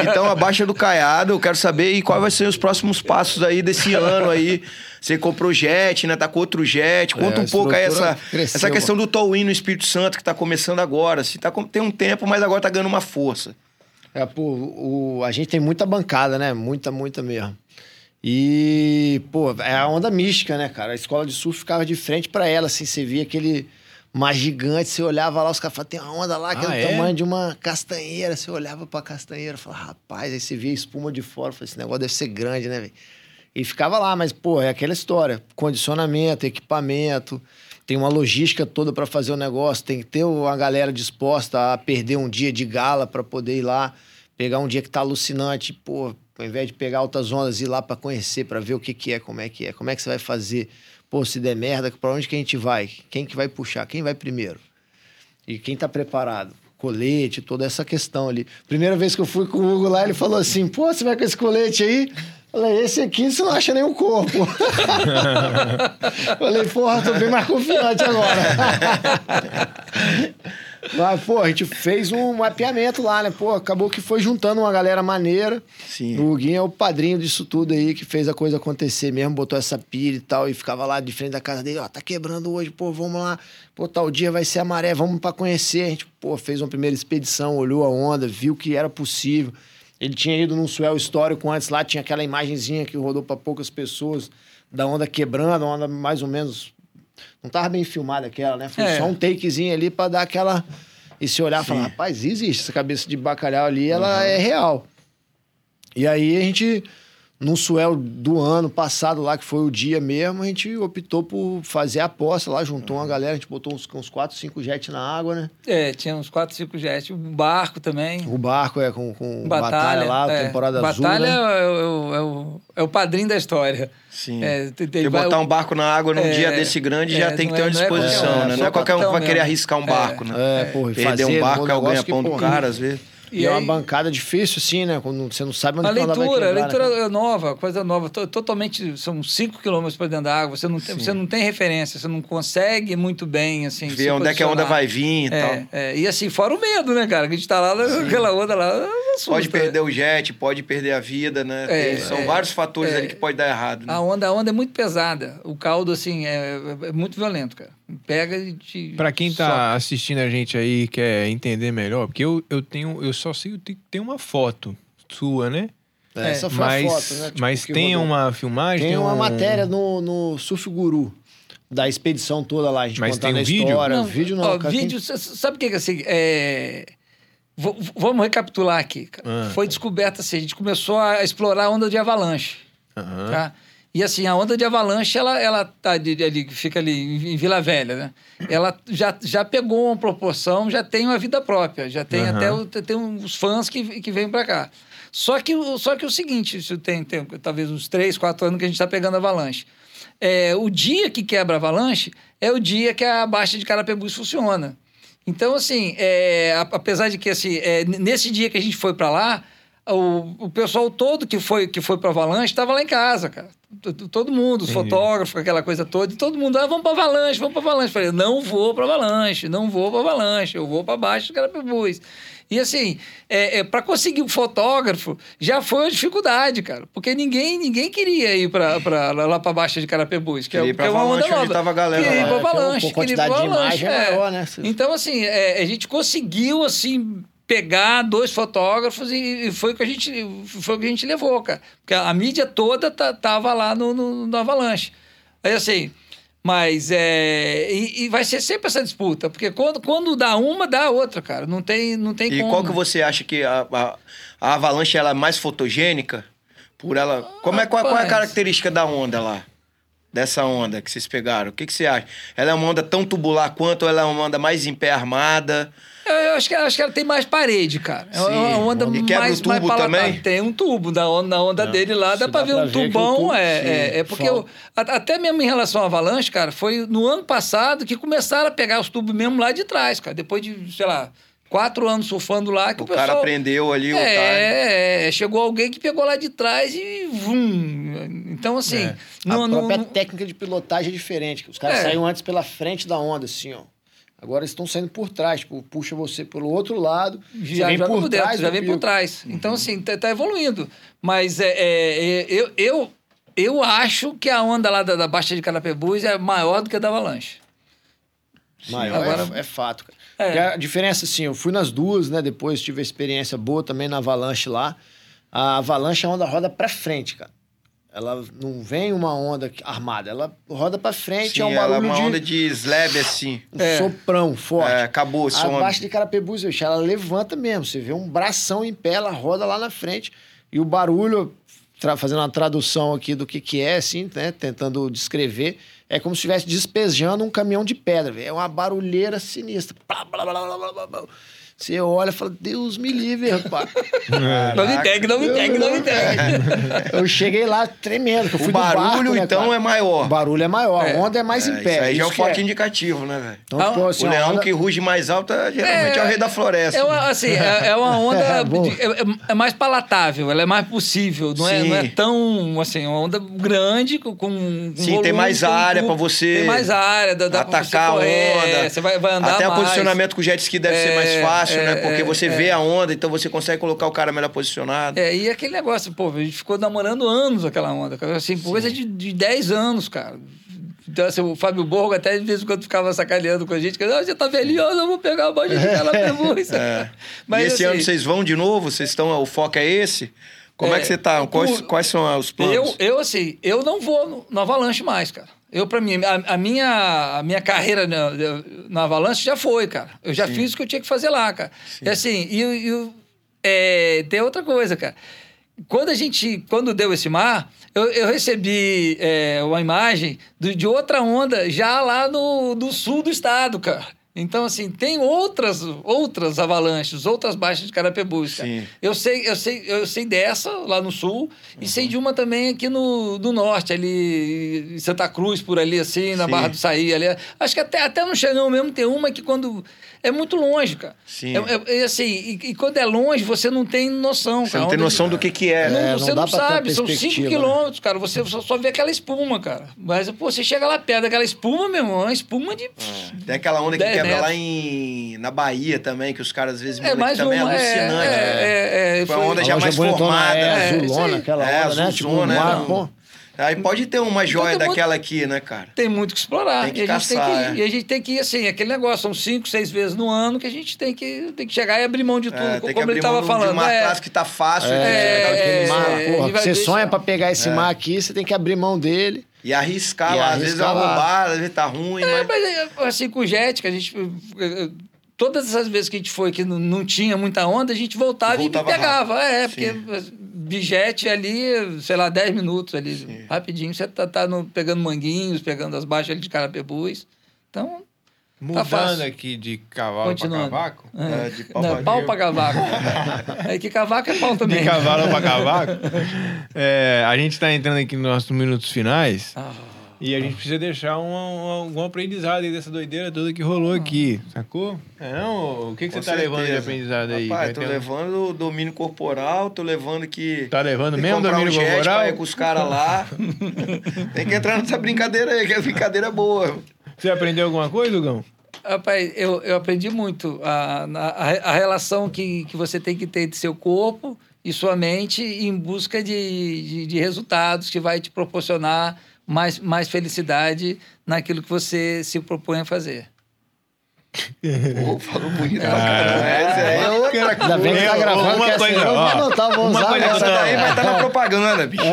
Então, a Baixa do Caiado, eu quero saber e quais vai ser os próximos passos aí desse ano aí. Você comprou jet, né? Tá com outro jet. Conta É, um pouco essa, cresceu, essa questão do Towin no Espírito Santo que tá começando agora. Se tá, com- tem um tempo, mas agora tá ganhando uma força. É, pô, o, a gente tem muita bancada, né? Muita, muita mesmo. E, pô, é a onda mística, né, cara? A escola de surf ficava de frente pra ela, assim, você via aquele mar gigante, você olhava lá, os caras falavam, tem uma onda lá que Ah, é do é? tamanho de uma castanheira. Você olhava pra castanheira, falava, rapaz, aí você via a espuma de fora, falava, esse negócio deve ser grande, né, velho? E ficava lá, mas, pô, é aquela história: condicionamento, equipamento, tem uma logística toda pra fazer o negócio, tem que ter uma galera disposta a perder um dia de gala pra poder ir lá, pegar um dia que tá alucinante, pô, ao invés de pegar altas ondas, ir lá pra conhecer, pra ver o que, que é, como é que é, como é que você vai fazer. Pô, se der merda, pra onde que a gente vai? Quem que vai puxar? Quem vai primeiro? E quem tá preparado? Colete, toda essa questão ali. Primeira vez que eu fui com o Hugo lá, ele falou assim: pô, você vai com esse colete aí? Falei, esse aqui você não acha nem o corpo. [LAUGHS] Falei, porra, tô bem mais confiante agora. Mas, pô, a gente fez um mapeamento lá, né? Pô, acabou que foi juntando uma galera maneira. Sim. O Huguinho é o padrinho disso tudo aí, que fez a coisa acontecer mesmo, botou essa pilha e tal, e ficava lá de frente da casa dele, ó, tá quebrando hoje, pô, vamos lá, pô, tal dia vai ser a maré, vamos pra conhecer. A gente, pô, fez uma primeira expedição, olhou a onda, viu que era possível. Ele tinha ido num swell histórico antes lá, tinha aquela imagenzinha que rodou pra poucas pessoas, da onda quebrando, a onda mais ou menos. Não tava bem filmada aquela, né? Foi É. só um takezinho ali pra dar aquela. E se olhar e falar, rapaz, existe essa cabeça de bacalhau ali, ela é real. E aí a gente, no Suel do ano passado lá, que foi o dia mesmo, a gente optou por fazer a aposta lá, juntou uma galera, a gente botou uns, uns 4, 5 jets na água, né? É, tinha uns 4, 5 jets. O barco também. O barco é com, com Batalha, batalha, lá, é. temporada Batalha azul. Né? é, o, é o- é o, é o padrinho da história. Sim. É, tem- tem- vai- botar um barco na água num É, dia desse grande já é, tem que ter uma é disposição, né? Não é qualquer um que vai querer arriscar um barco, né? É, porra, e Perder fazer um barco é o ganha-pão do cara, às vezes. E, E é aí- uma bancada difícil, assim, né? Quando você não sabe onde A que ela vai leitura, a quebrar, leitura né? é nova, coisa nova, to- totalmente, são 5 quilômetros para dentro da água, você não, tem, você não tem referência, você não consegue muito bem, assim, Ver onde é que a onda posicionar. vai vir e tal. É, é, e assim, fora o medo, né, cara? Que a gente tá lá, aquela onda lá, assusta. Pode perder o jet, pode perder a vida, né? É, Tem- são é, vários fatores é. ali que pode dar errado. Né? A onda, a onda é muito pesada, o caldo, assim, é, é muito violento, cara. Pega e te... Pra quem tá soca. assistindo a gente aí e quer entender melhor, porque eu, eu tenho, eu só sei que tem uma foto sua, né? É, Essa foi mas a foto, né? Tipo, mas tem rodou. uma filmagem? Tem uma um- matéria no, no Surf Guru, da expedição toda lá, a gente Mas contando tem um a vídeo? história. Não, vídeo não, ó, cara, vídeo, sabe o que que é assim? É... v- Vamos recapitular aqui. Ah. Foi descoberta assim, a gente começou a explorar a onda de avalanche. Tá? E assim, a onda de avalanche, ela, ela tá de- ali, fica ali em Vila Velha, né? Ela já, já pegou uma proporção, já tem uma vida própria, já tem Aham. até o- tem uns fãs que, que vêm para cá. Só que, o- só que o seguinte, isso tem, tem talvez uns três, quatro anos que a gente está pegando avalanche. É, o dia que quebra avalanche é o dia que a Baixa de Carapebus funciona. Então, assim, é, apesar de que assim, é, nesse dia que a gente foi para lá, o, o pessoal todo que foi, que foi para Avalanche estava lá em casa, cara. Todo mundo, os Entendi. fotógrafos, aquela coisa toda, e todo mundo, ah, vamos para Avalanche, vamos para Avalanche. Falei, não vou para Avalanche, não vou para Avalanche, eu vou para baixo de Carapebus. E assim, é, é, para conseguir um fotógrafo já foi uma dificuldade, cara, porque ninguém, ninguém queria ir pra, pra, lá para baixo de Carapebus, que é, Queria ir que pra é uma onda onde nova. tava a galera Queria ir lá. pra É, que é Avalanche, com queria ir pra quantidade de Avalanche, imagem é maior, né? Então, assim, é, a gente conseguiu, assim, pegar dois fotógrafos e, e foi o que a gente foi o que a gente levou, cara. Porque a, mídia toda tava lá no, no, no Avalanche. Aí, assim, mas é... E, e vai ser sempre essa disputa, porque quando, quando dá uma, dá outra, cara. Não tem, não tem E como. qual que você acha que a, a, a avalanche ela é mais fotogênica? Por ela. Como é, qual, qual é a característica da onda lá? Dessa onda que vocês pegaram? O que, que você acha? Ela é uma onda tão tubular quanto ou ela é uma onda mais em pé armada? Eu, eu acho que, acho que ela tem mais parede, cara. É uma onda E quebra mais, o tubo mais palatável. também? Tem um tubo da onda, na onda dele lá, dá pra dá ver pra um ver tubão. tubo- é, sim, é, é porque eu- até mesmo em relação à avalanche, cara, foi no ano passado que começaram a pegar os tubos mesmo lá de trás, cara. Depois de, sei lá, quatro anos surfando lá, que o, O cara pessoal... aprendeu ali o time. É, é, chegou alguém que pegou lá de trás e vum. Então, assim. É. no- a no- própria no- técnica de pilotagem é diferente. que Os caras É. saíam antes pela frente da onda, assim, ó. Agora eles estão saindo por trás, tipo, puxa você pelo outro lado, já vem joga por dentro, trás já vem por trás. Então, assim, tá, tá evoluindo. Mas é, é, é, eu, eu, eu acho que a onda lá da, da Baixa de Carapebus é maior do que a da Avalanche. Maior Agora- é, é fato, cara. É. A diferença, assim, eu fui nas duas, né? Depois tive a experiência boa também na Avalanche lá. A Avalanche, a onda roda pra frente, cara. Ela não vem uma onda armada, ela roda pra frente, Sim, é um ela é barulho uma de onda de slab assim. um É. soprão forte. É, acabou, A some. Baixa de Carapebus, ela levanta mesmo. Você vê um bração em pé, ela roda lá na frente. E o barulho, tra- fazendo uma tradução aqui do que, que é, assim, né? Tentando descrever, é como se estivesse despejando um caminhão de pedra. É uma barulheira sinistra. Blá, blá, blá, blá, blá, blá, blá. Você olha e fala, Deus me livre, rapaz. Não me pegue, não me pegue, não me pegue. [LAUGHS] Eu cheguei lá tremendo, eu fui O do barco, barulho, né, então, cara? é maior. O barulho é maior, É. a onda é mais É, em pé. Isso aí já é um Isso que forte indicativo, né, velho? Então, tipo, assim, o leão onda- que ruge mais alto é, geralmente é, o rei da floresta. É, uma, assim, é, [LAUGHS] é uma onda. É, é, é mais palatável, ela é mais possível. Não, é, não é tão. Assim, uma onda grande com. com Sim, tem volume, mais com área pra você Tem mais área, dá, dá pra você atacar a onda. Você vai, vai andar Até mais. o posicionamento com o jet ski deve ser mais É, fácil, é, né? Porque é, você é. vê a onda, então você consegue colocar o cara melhor posicionado. É, e aquele negócio, pô, a gente ficou namorando anos aquela onda, cara. Assim, coisa de, de 10 anos, cara. Então, assim, o Fábio Borgo até de vez em quando ficava sacaneando com a gente, que ah, você tá velhinho, eu não vou pegar a bola de Calapebus. É. Mas e esse assim, ano vocês vão de novo? Vocês estão. O foco é esse? Como é, que você tá? Quais, quais são os planos? Eu, eu, assim, eu não vou no, no Avalanche mais, cara. Eu, pra mim, a, a minha, a minha carreira na, na Avalanche já foi, cara. Eu já fiz o que eu tinha que fazer lá, cara. E assim, e, e é, tem outra coisa, cara. Quando a gente, quando deu esse mar, eu, eu recebi é, uma imagem do- de outra onda já lá no, no sul do estado, cara. Então, assim, tem outras, outras avalanches, outras baixas de Carapebus, cara. Eu sei, eu sei, eu sei dessa lá no sul e sei de uma também aqui no, no norte, ali em Santa Cruz, por ali, assim, na Sim. Barra do Saí, ali. Acho que até, até no Xangão mesmo tem uma que quando. É muito longe, cara. Sim. É, é- é assim, e, e quando é longe, você não tem noção, Você cara. não tem noção do que, que é, não, né? não você dá não pra ter sabe, são 5 perspectiva, né? quilômetros, cara. Você só, só vê aquela espuma, cara. Mas, pô, você chega lá perto daquela espuma, meu irmão, é uma espuma de. Tem aquela onda que 10 quebra lá metros. em, na Bahia também, que os caras às vezes É mais que também uma. é alucinante. É, né? é, é, Foi uma onda já mais formada. É, É, isso azulona, aquela É, onda, né? Tipo, um mar, né? pô. Aí pode ter uma joia tem muito- daquela aqui, né, cara? Tem muito que explorar. Tem que e, a gente tem que, é. e a gente tem que ir assim, aquele negócio, são cinco, seis vezes no ano que a gente tem que, tem que chegar e abrir mão de tudo, É, tem que como ele estava mão de falando. uma é, classe que tá fácil. É, né? Aquele é, mar, é, porra, você deixar- sonha pra pegar esse mar aqui, você tem que abrir mão dele. E arriscar E lá. Às vezes é arriscar roubada, às vezes tá ruim, É, mas... mas é, assim, com o jet, que a gente. eh, Todas essas vezes que a gente foi que não, não tinha muita onda, a gente voltava, Voltava e pegava. É, Sim. Bijete ali, sei lá, 10 minutos ali, rapidinho, você tá, tá no- pegando manguinhos, pegando as baixas ali de carapebus. Então, Mudando fácil. aqui de cavalo pra cavaco. É, É, de pau não, pra pau pra cavaco. é que cavaco é pau também. De cavalo pra cavaco. É, a gente tá entrando aqui nos nossos minutos finais. Ah, E a gente precisa deixar um, um- algum aprendizado aí dessa doideira toda que rolou aqui, sacou? É não? O que, que Com você tá levando de aprendizado aí? Rapaz, Vai tô um- levando o domínio corporal, tô levando que... Tá levando mesmo domínio um jet corporal? pra ir com os caras lá. [LAUGHS] Tem que entrar nessa brincadeira aí, que a brincadeira é boa. Você aprendeu alguma coisa, Gão? Rapaz, eu, eu aprendi muito a, a, a relação que, que você tem que ter de seu corpo e sua mente em busca de, de, de resultados que vai te proporcionar mais, mais felicidade naquilo que você se propõe a fazer. Pô, [LAUGHS] falou bonito pra caramba. Essa aí é outra Ainda bem que tá Eu- gravando, uma que essa coisa, eu não vou ó, anotar, vou uma usar coisa agora. Essa daí vai estar na propaganda, bicho.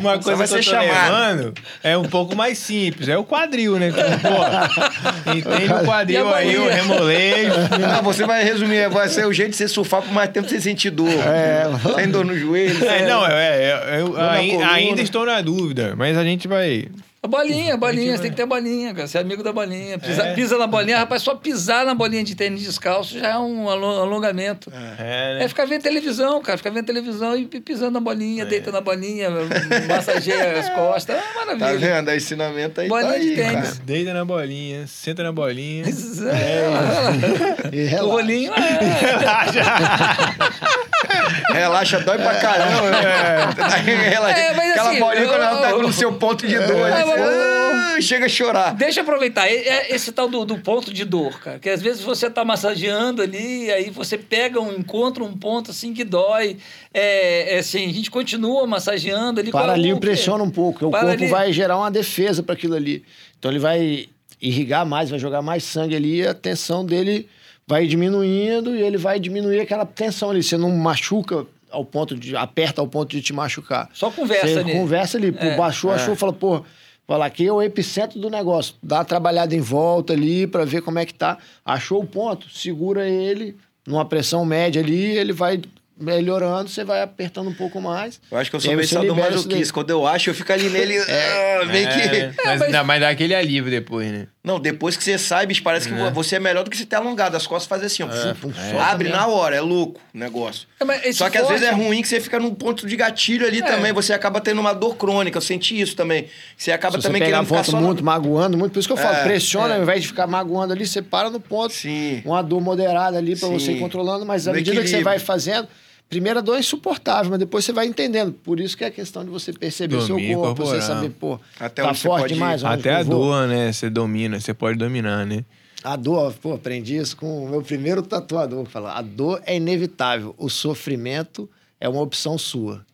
Uma Só coisa vai que eu ser levando é um pouco mais simples. É o quadril, né? Então, pô, entende o [LAUGHS] quadril aí, o remolejo. Ah, você vai resumir, vai ser o jeito de você surfar por mais tempo sem sentir dor. É. Sem dor no joelho. É, não, é, é, eu ainda estou na dúvida, mas a gente vai. A bolinha, a bolinha, você tem que ter bolinha, cara. Você é amigo da bolinha. Pisa, pisa na bolinha, rapaz, só pisar na bolinha de tênis descalço já é um alo- alongamento. É, É né? ficar vendo televisão, cara. Ficar vendo televisão e pisando na bolinha, deita na bolinha, massageia as costas. É Tá maravilha. vendo? O ensinamento aí Bolinha tá de aí, tênis. cara. Deita na bolinha, senta na bolinha. É, [LAUGHS] E o relaxa. rolinho é. [LAUGHS] Relaxa, dói pra caramba. [LAUGHS] né? Relaxa. É, mas Aquela assim, bolinha quando ela tá eu- no seu ponto de dor. É, chega a chorar. Deixa eu aproveitar. É Esse tal do, do ponto de dor, cara. Que às vezes você tá massageando ali, aí você pega um, encontra um ponto assim que dói. É, é assim, a gente continua massageando ali. Para ali pressiona um pouco, o corpo vai gerar uma defesa para aquilo ali. Então ele vai irrigar mais, vai jogar mais sangue ali, e a tensão dele vai diminuindo e ele vai diminuir aquela tensão ali. Você não machuca ao ponto de aperta ao ponto de te machucar. Só conversa Você ali. conversa ali, pô, É, baixou, achou, fala, pô, fala aqui é o epicentro do negócio. Dá uma trabalhada em volta ali para ver como é que tá. Achou o ponto, segura ele numa pressão média ali, ele vai melhorando, você vai apertando um pouco mais. Eu acho que eu sou meio você sadomasoquista. Quando eu acho, eu fico ali nele, [LAUGHS] ah, meio que... É, mas, mas- dá- mas dá aquele alívio depois, né? Não, depois que você sai, bicho, parece que você é melhor do que você ter alongado. As costas fazem assim, ó. é. Abre mesmo. na hora, é louco o negócio. É, Só que às vezes é forte- ruim que você fica num ponto de gatilho ali É. também. Você acaba tendo uma dor crônica. Eu senti isso também. Você acaba Se você também pegar querendo ficar só na- muito, magoando muito, por isso que eu falo, É, pressiona, é. ao invés de ficar magoando ali, você para no ponto, Sim. uma dor moderada ali pra Sim. você ir controlando, mas à medida que você vai fazendo, primeira dor é insuportável, mas depois você vai entendendo. Por isso que é a questão de você perceber o seu corpo, você corporal. saber, pô, Até tá você forte pode demais, Até a dor, né? Você domina, você pode dominar, né? A dor, pô, aprendi isso com o meu primeiro tatuador, que fala, a dor é inevitável, o sofrimento é uma opção sua.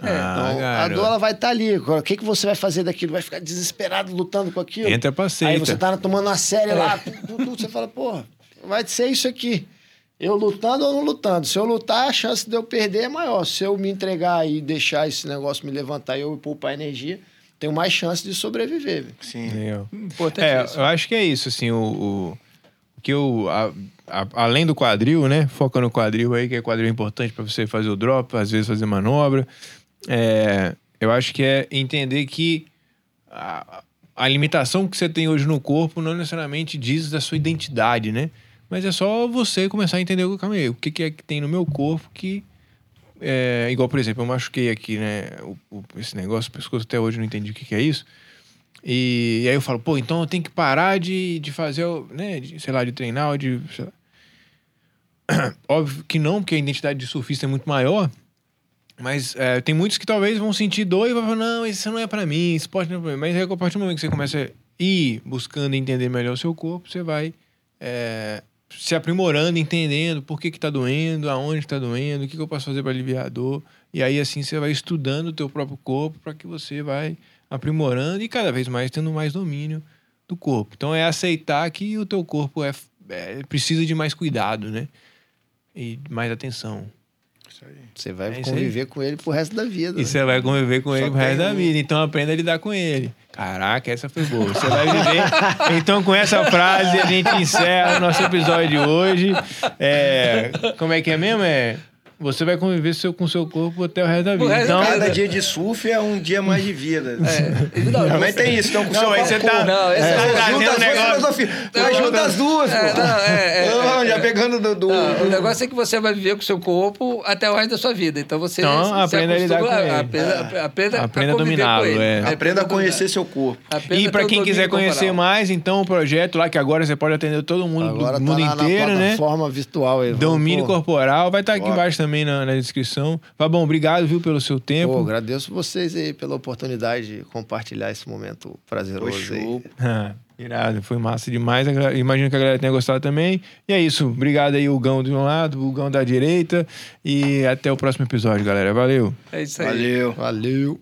Ah, Então, a dor ela vai estar ali. Agora, O que, que você vai fazer daquilo? Vai ficar desesperado lutando com aquilo? Entra pra Aí você tá tomando uma série lá, tu, tu, tu, você fala, pô, vai ser isso aqui. Eu lutando ou não lutando. Se eu lutar, a chance de eu perder é maior. Se eu me entregar e deixar esse negócio me levantar e eu poupar energia, tenho mais chance de sobreviver. Sim. Entendeu? Importante É, isso. eu acho que é isso, assim, o, o o que eu, a- a- além do quadril, né, foca no quadril aí, que é quadril importante para você fazer o drop, às vezes fazer manobra, é, eu acho que é entender que a, a limitação que você tem hoje no corpo não necessariamente diz da sua identidade, né, mas é só você começar a entender, calma aí, o que, é que tem no meu corpo que é, igual, por exemplo, eu machuquei aqui, né? o- o- esse negócio, o pescoço até hoje não entendi o que, que é isso. E, e aí eu falo, pô, então eu tenho que parar de, de fazer, o- né? De, sei lá, de treinar, ou de. [COUGHS] Óbvio que não, porque a identidade de surfista é muito maior. Mas é, tem muitos que talvez vão sentir dor e vão falar, não, isso não é pra mim, esporte não é pra mim. Mas aí, a partir do momento que você começa a ir buscando entender melhor o seu corpo, você vai é, se aprimorando, entendendo por que que tá doendo, aonde que tá doendo, o que, que eu posso fazer para aliviar a dor. E aí, assim, você vai estudando o teu próprio corpo para que você vai aprimorando e cada vez mais tendo mais domínio do corpo. Então, é aceitar que o teu corpo é, é- precisa de mais cuidado, né? E mais atenção. Você vai É conviver com ele pro resto da vida. E né? você vai conviver com Só ele pro resto da vida. Então aprenda a lidar com ele. Caraca, essa foi boa. Você vai viver. [LAUGHS] então, com essa frase, a gente encerra o nosso episódio de hoje. É, Como é que é mesmo? É. Você vai conviver seu, com seu corpo até o resto da vida. resto Então, Cada dia de surf é um dia mais de vida. É, não, Também tem isso. Então, com Não, seu aí você corpo- tá- Não, esse É, é- trazendo as duas negócio. filosofias. Mas junta as duas, pô. É, não, é, é, Não, é, já pegando do... do- Não, do- o negócio é que você vai viver com o seu corpo até o resto da sua vida. Então você Então, se aprenda a lidar com ele. Aprenda, aprenda, Aprenda a dominá-lo, com ele. é. Aprenda a conhecer seu corpo. E para quem quiser conhecer mais, então o projeto lá que agora você pode atender todo mundo Agora do tá mundo na, inteiro, na né? plataforma virtual Domínio pô. corporal vai estar aqui Ó. embaixo também na, na descrição. Fabão, obrigado, viu, pelo seu tempo. Pô, agradeço vocês aí pela oportunidade de compartilhar esse momento prazeroso Foi aí. show. [LAUGHS] Ah, irado, foi massa demais. Imagino que a galera tenha gostado também. E é isso. Obrigado aí, o Gão de um lado, o Gão da direita. E até o próximo episódio, galera. Valeu. É isso aí. Valeu. Valeu.